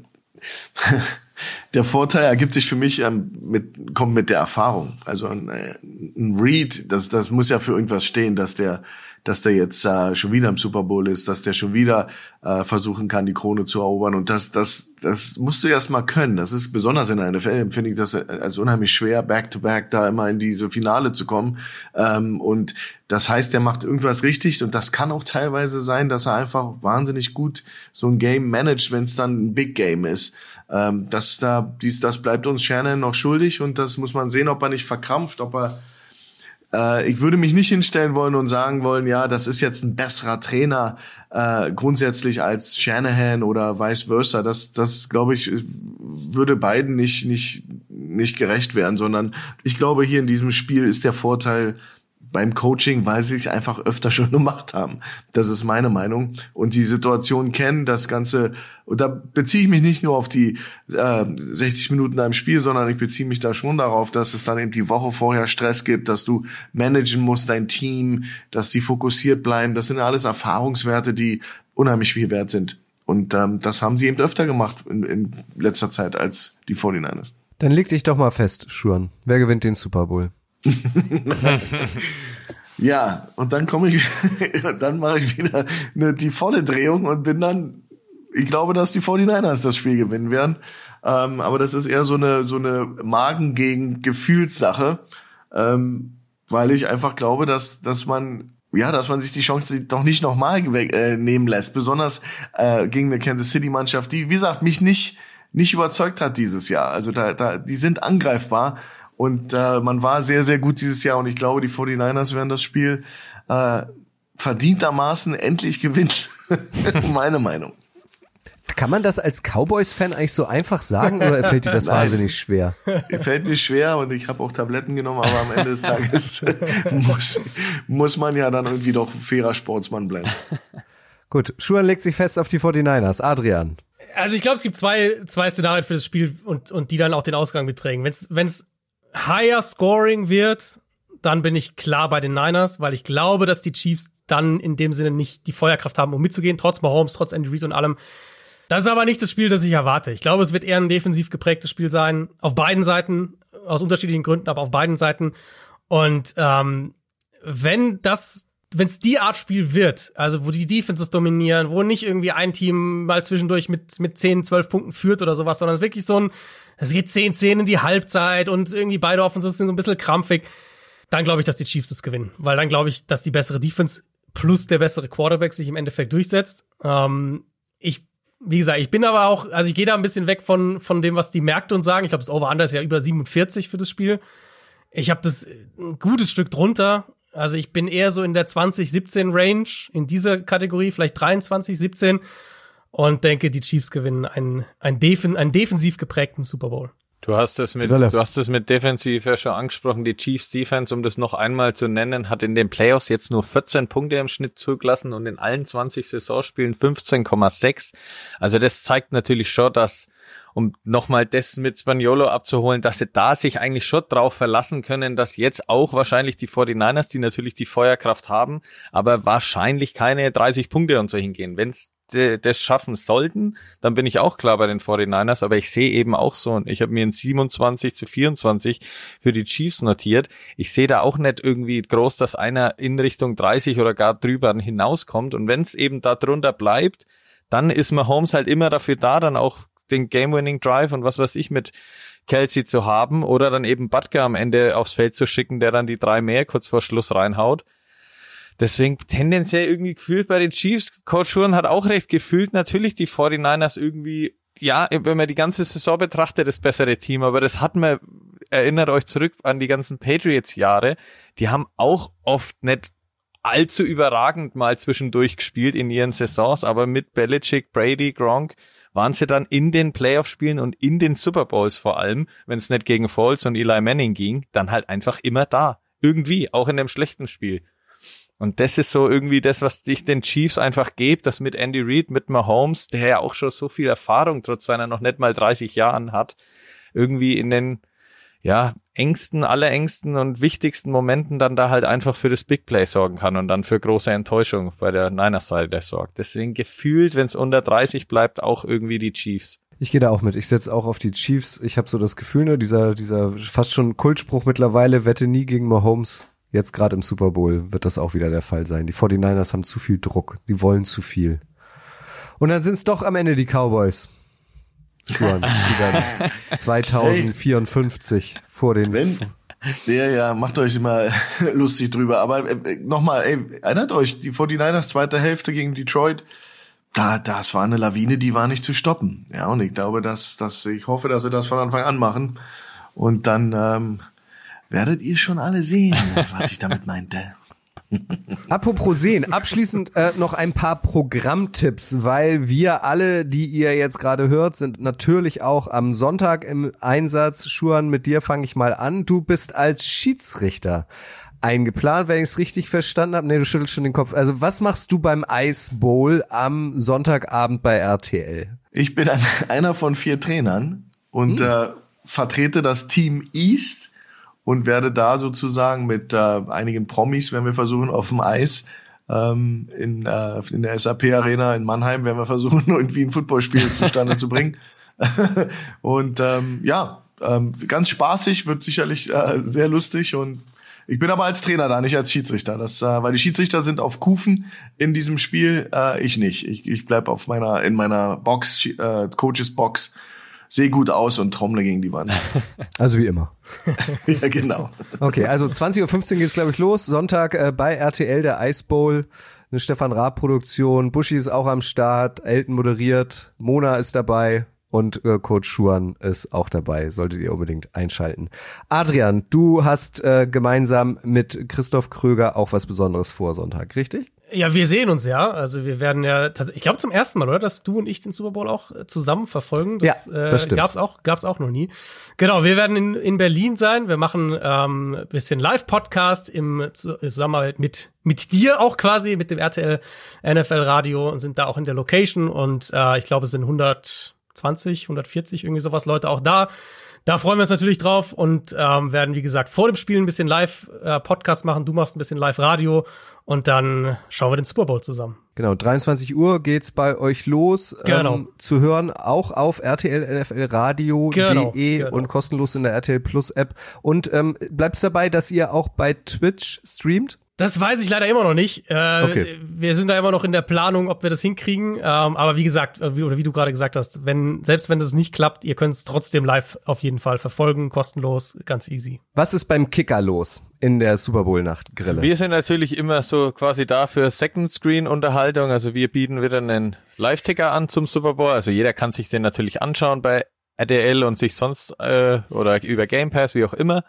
Der Vorteil ergibt sich für mich ähm, mit, kommt mit der Erfahrung. Also ein, ein Read, das, das muss ja für irgendwas stehen, dass der, dass der jetzt äh, schon wieder im Super Bowl ist, dass der schon wieder äh, versuchen kann, die Krone zu erobern. Und das, das, das musst du erst mal können. Das ist besonders in der NFL, empfinde ich das als unheimlich schwer, back-to-back -back da immer in diese Finale zu kommen. Ähm, und das heißt, der macht irgendwas richtig und das kann auch teilweise sein, dass er einfach wahnsinnig gut so ein Game managt, wenn es dann ein Big Game ist. Ähm, das da, dies, das bleibt uns Shannon noch schuldig und das muss man sehen, ob er nicht verkrampft, ob er äh, ich würde mich nicht hinstellen wollen und sagen wollen, ja, das ist jetzt ein besserer Trainer äh, grundsätzlich als Shanahan oder vice versa. Das, das glaube ich, würde beiden nicht, nicht, nicht gerecht werden, sondern ich glaube, hier in diesem Spiel ist der Vorteil beim Coaching, weil sie es einfach öfter schon gemacht haben. Das ist meine Meinung. Und die Situation kennen, das Ganze, und da beziehe ich mich nicht nur auf die äh, 60 Minuten einem Spiel, sondern ich beziehe mich da schon darauf, dass es dann eben die Woche vorher Stress gibt, dass du managen musst, dein Team, dass sie fokussiert bleiben. Das sind alles Erfahrungswerte, die unheimlich viel wert sind. Und ähm, das haben sie eben öfter gemacht in, in letzter Zeit als die 49ers. Dann leg dich doch mal fest, Schuren. Wer gewinnt den Super Bowl? ja, und dann komme ich, dann mache ich wieder eine, die volle Drehung und bin dann, ich glaube, dass die 49ers das Spiel gewinnen werden. Ähm, aber das ist eher so eine, so eine Magen gegen Gefühlssache, ähm, weil ich einfach glaube, dass, dass man ja, dass man sich die Chance doch nicht nochmal äh, nehmen lässt, besonders äh, gegen eine Kansas City Mannschaft, die, wie gesagt, mich nicht nicht überzeugt hat dieses Jahr. Also da, da, die sind angreifbar und äh, man war sehr, sehr gut dieses Jahr und ich glaube, die 49ers werden das Spiel äh, verdientermaßen endlich gewinnen. Meine Meinung. Kann man das als Cowboys-Fan eigentlich so einfach sagen oder fällt dir das wahnsinnig schwer? Fällt mir schwer und ich habe auch Tabletten genommen, aber am Ende des Tages muss, muss man ja dann irgendwie doch fairer Sportsmann bleiben. Gut, Schuhan legt sich fest auf die 49ers. Adrian. Also ich glaube, es gibt zwei, zwei Szenarien für das Spiel und, und die dann auch den Ausgang mitprägen. Wenn es higher scoring wird, dann bin ich klar bei den Niners, weil ich glaube, dass die Chiefs dann in dem Sinne nicht die Feuerkraft haben, um mitzugehen, trotz Mahomes, trotz Andy Reid und allem. Das ist aber nicht das Spiel, das ich erwarte. Ich glaube, es wird eher ein defensiv geprägtes Spiel sein, auf beiden Seiten, aus unterschiedlichen Gründen, aber auf beiden Seiten. Und ähm, wenn das, wenn es die Art Spiel wird, also wo die Defenses dominieren, wo nicht irgendwie ein Team mal zwischendurch mit mit 10, 12 Punkten führt oder sowas, sondern es wirklich so ein es geht 10-10 in die Halbzeit und irgendwie beide Offenses sind so ein bisschen krampfig, dann glaube ich, dass die Chiefs das gewinnen. Weil dann glaube ich, dass die bessere Defense plus der bessere Quarterback sich im Endeffekt durchsetzt. Ähm, ich, wie gesagt, ich bin aber auch, also ich gehe da ein bisschen weg von, von dem, was die Märkte uns sagen. Ich glaube, das Over-Under ist ja über 47 für das Spiel. Ich habe das ein gutes Stück drunter. Also ich bin eher so in der 20-17 Range in dieser Kategorie, vielleicht 23, 17 und denke, die Chiefs gewinnen einen, einen, Defen, einen defensiv geprägten Super Bowl. Du hast es mit, du hast es mit defensiv ja schon angesprochen. Die Chiefs Defense, um das noch einmal zu nennen, hat in den Playoffs jetzt nur 14 Punkte im Schnitt zugelassen und in allen 20 Saisonspielen 15,6. Also das zeigt natürlich schon, dass, um nochmal das mit Spaniolo abzuholen, dass sie da sich eigentlich schon drauf verlassen können, dass jetzt auch wahrscheinlich die 49ers, die natürlich die Feuerkraft haben, aber wahrscheinlich keine 30 Punkte und so hingehen. Wenn es das schaffen sollten, dann bin ich auch klar bei den 49ers, aber ich sehe eben auch so, und ich habe mir ein 27 zu 24 für die Chiefs notiert. Ich sehe da auch nicht irgendwie groß, dass einer in Richtung 30 oder gar drüber hinauskommt. Und wenn es eben da drunter bleibt, dann ist Mahomes halt immer dafür da, dann auch den Game-Winning Drive und was weiß ich mit Kelsey zu haben oder dann eben Butker am Ende aufs Feld zu schicken, der dann die drei mehr kurz vor Schluss reinhaut. Deswegen tendenziell irgendwie gefühlt bei den Chiefs. Coach Schuren hat auch recht gefühlt. Natürlich die 49ers irgendwie, ja, wenn man die ganze Saison betrachtet, das bessere Team. Aber das hat man, erinnert euch zurück an die ganzen Patriots-Jahre. Die haben auch oft nicht allzu überragend mal zwischendurch gespielt in ihren Saisons. Aber mit Belichick, Brady, Gronk waren sie dann in den Playoff-Spielen und in den Super Bowls vor allem, wenn es nicht gegen Foles und Eli Manning ging, dann halt einfach immer da. Irgendwie, auch in dem schlechten Spiel. Und das ist so irgendwie das, was dich den Chiefs einfach gibt, das mit Andy Reid, mit Mahomes, der ja auch schon so viel Erfahrung trotz seiner noch nicht mal 30 Jahren hat, irgendwie in den, ja, engsten, allerengsten und wichtigsten Momenten dann da halt einfach für das Big Play sorgen kann und dann für große Enttäuschung bei der Niners Seite sorgt. Deswegen gefühlt, wenn es unter 30 bleibt, auch irgendwie die Chiefs. Ich gehe da auch mit. Ich setze auch auf die Chiefs. Ich habe so das Gefühl, ne, dieser, dieser fast schon Kultspruch mittlerweile, wette nie gegen Mahomes. Jetzt gerade im Super Bowl wird das auch wieder der Fall sein. Die 49ers haben zu viel Druck. Die wollen zu viel. Und dann sind es doch am Ende die Cowboys. Schuhen, die dann 2054 hey, vor den... Wenn, ja, ja, macht euch immer lustig drüber. Aber äh, nochmal, ey, erinnert euch, die 49ers zweite Hälfte gegen Detroit, da, das war eine Lawine, die war nicht zu stoppen. Ja, und ich glaube, dass, dass ich hoffe, dass sie das von Anfang an machen. Und dann ähm, werdet ihr schon alle sehen, was ich damit meinte. Apropos sehen, abschließend äh, noch ein paar Programmtipps, weil wir alle, die ihr jetzt gerade hört, sind natürlich auch am Sonntag im Einsatz. Schuan, mit dir fange ich mal an. Du bist als Schiedsrichter eingeplant, wenn ich es richtig verstanden habe. Nee, du schüttelst schon den Kopf. Also was machst du beim Ice Bowl am Sonntagabend bei RTL? Ich bin einer von vier Trainern und hm. äh, vertrete das Team East und werde da sozusagen mit äh, einigen Promis, wenn wir versuchen, auf dem Eis ähm, in, äh, in der SAP Arena in Mannheim, werden wir versuchen, irgendwie ein Footballspiel zustande zu bringen. und ähm, ja, ähm, ganz spaßig, wird sicherlich äh, sehr lustig und ich bin aber als Trainer da, nicht als Schiedsrichter. Das, äh, weil die Schiedsrichter sind auf Kufen in diesem Spiel, äh, ich nicht. Ich, ich bleib auf meiner, in meiner Box, äh, Coaches Box sehe gut aus und trommle gegen die Wand. Also wie immer. ja, genau. Okay, also 20.15 Uhr geht's, glaube ich, los. Sonntag äh, bei RTL der Ice Bowl. Eine Stefan Raab Produktion. Buschi ist auch am Start. Elton moderiert. Mona ist dabei. Und äh, Coach Schuan ist auch dabei. Solltet ihr unbedingt einschalten. Adrian, du hast äh, gemeinsam mit Christoph Kröger auch was Besonderes vor Sonntag, richtig? Ja, wir sehen uns ja. Also wir werden ja, ich glaube zum ersten Mal, oder, dass du und ich den Super Bowl auch äh, zusammen verfolgen. Das, ja, das äh, gab's auch, gab's auch noch nie. Genau, wir werden in, in Berlin sein. Wir machen ähm, bisschen Live-Podcast im Zusammenarbeit mit mit dir auch quasi, mit dem RTL NFL Radio und sind da auch in der Location und äh, ich glaube es sind 120, 140 irgendwie sowas Leute auch da. Da freuen wir uns natürlich drauf und ähm, werden, wie gesagt, vor dem Spiel ein bisschen Live-Podcast äh, machen. Du machst ein bisschen Live-Radio und dann schauen wir den Super Bowl zusammen. Genau, 23 Uhr geht's bei euch los. Genau. Ähm, zu hören auch auf RTL NFL Radio.de genau, genau. und kostenlos in der RTL Plus App. Und ähm, bleibst dabei, dass ihr auch bei Twitch streamt? Das weiß ich leider immer noch nicht. Äh, okay. Wir sind da immer noch in der Planung, ob wir das hinkriegen. Ähm, aber wie gesagt, äh, wie, oder wie du gerade gesagt hast, wenn selbst wenn das nicht klappt, ihr könnt es trotzdem live auf jeden Fall verfolgen, kostenlos, ganz easy. Was ist beim Kicker los in der Super Bowl Nacht Grille? Wir sind natürlich immer so quasi da für Second Screen Unterhaltung. Also wir bieten wieder einen Live-Ticker an zum Super Bowl. Also jeder kann sich den natürlich anschauen bei RTL und sich sonst äh, oder über Game Pass, wie auch immer.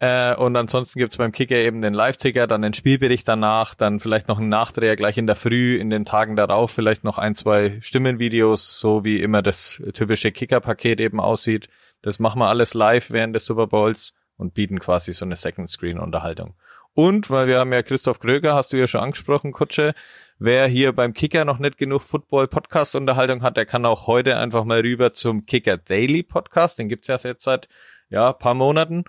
Äh, und ansonsten gibt's beim Kicker eben den Live-Ticker, dann den Spielbericht danach, dann vielleicht noch einen Nachdreher gleich in der Früh, in den Tagen darauf, vielleicht noch ein, zwei Stimmenvideos, so wie immer das typische Kicker-Paket eben aussieht. Das machen wir alles live während des Super Bowls und bieten quasi so eine Second-Screen-Unterhaltung. Und, weil wir haben ja Christoph Kröger, hast du ja schon angesprochen, Kutsche, wer hier beim Kicker noch nicht genug Football-Podcast-Unterhaltung hat, der kann auch heute einfach mal rüber zum Kicker Daily Podcast, den gibt's ja jetzt seit ja, paar Monaten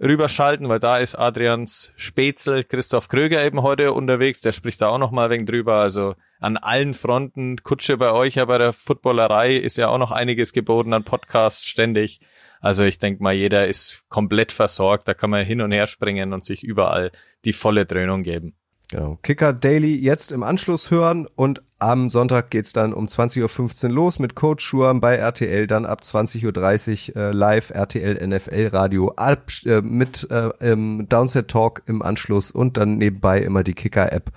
rüberschalten, weil da ist Adrians Spätzl, Christoph Kröger eben heute unterwegs, der spricht da auch noch mal wegen drüber, also an allen Fronten, Kutsche bei euch, ja bei der Footballerei ist ja auch noch einiges geboten an Podcasts ständig. Also ich denke mal, jeder ist komplett versorgt, da kann man hin und her springen und sich überall die volle Dröhnung geben. Genau. Kicker Daily jetzt im Anschluss hören und am Sonntag geht's dann um 20.15 Uhr los mit Coach Schurm bei RTL, dann ab 20.30 Uhr äh, live RTL NFL Radio ab, äh, mit äh, ähm, Downset Talk im Anschluss und dann nebenbei immer die Kicker App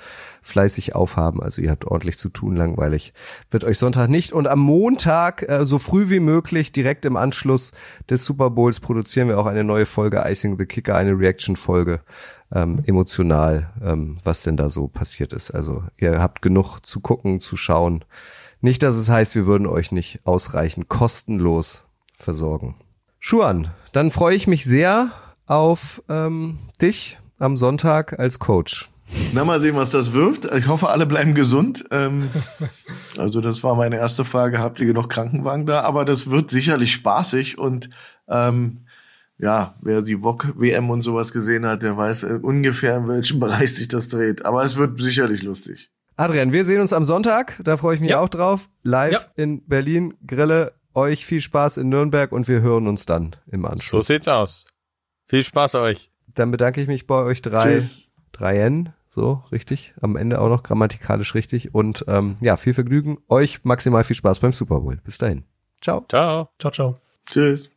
fleißig aufhaben. Also ihr habt ordentlich zu tun, langweilig wird euch Sonntag nicht. Und am Montag, äh, so früh wie möglich, direkt im Anschluss des Super Bowls, produzieren wir auch eine neue Folge Icing the Kicker, eine Reaction-Folge ähm, emotional, ähm, was denn da so passiert ist. Also ihr habt genug zu gucken, zu schauen. Nicht, dass es heißt, wir würden euch nicht ausreichend kostenlos versorgen. Schuan, dann freue ich mich sehr auf ähm, dich am Sonntag als Coach. Na, mal sehen, was das wirft. Ich hoffe, alle bleiben gesund. Ähm, also, das war meine erste Frage. Habt ihr genug Krankenwagen da? Aber das wird sicherlich spaßig und ähm, ja, wer die VOG-WM und sowas gesehen hat, der weiß äh, ungefähr, in welchem Bereich sich das dreht. Aber es wird sicherlich lustig. Adrian, wir sehen uns am Sonntag, da freue ich mich ja. auch drauf. Live ja. in Berlin, Grille euch viel Spaß in Nürnberg und wir hören uns dann im So Anschluss. sieht's aus. Viel Spaß euch. Dann bedanke ich mich bei euch drei. Tschüss. Dreien, so richtig, am Ende auch noch grammatikalisch richtig und ähm, ja, viel Vergnügen, euch maximal viel Spaß beim Super Bowl. Bis dahin. Ciao. Ciao. Ciao, ciao. Tschüss.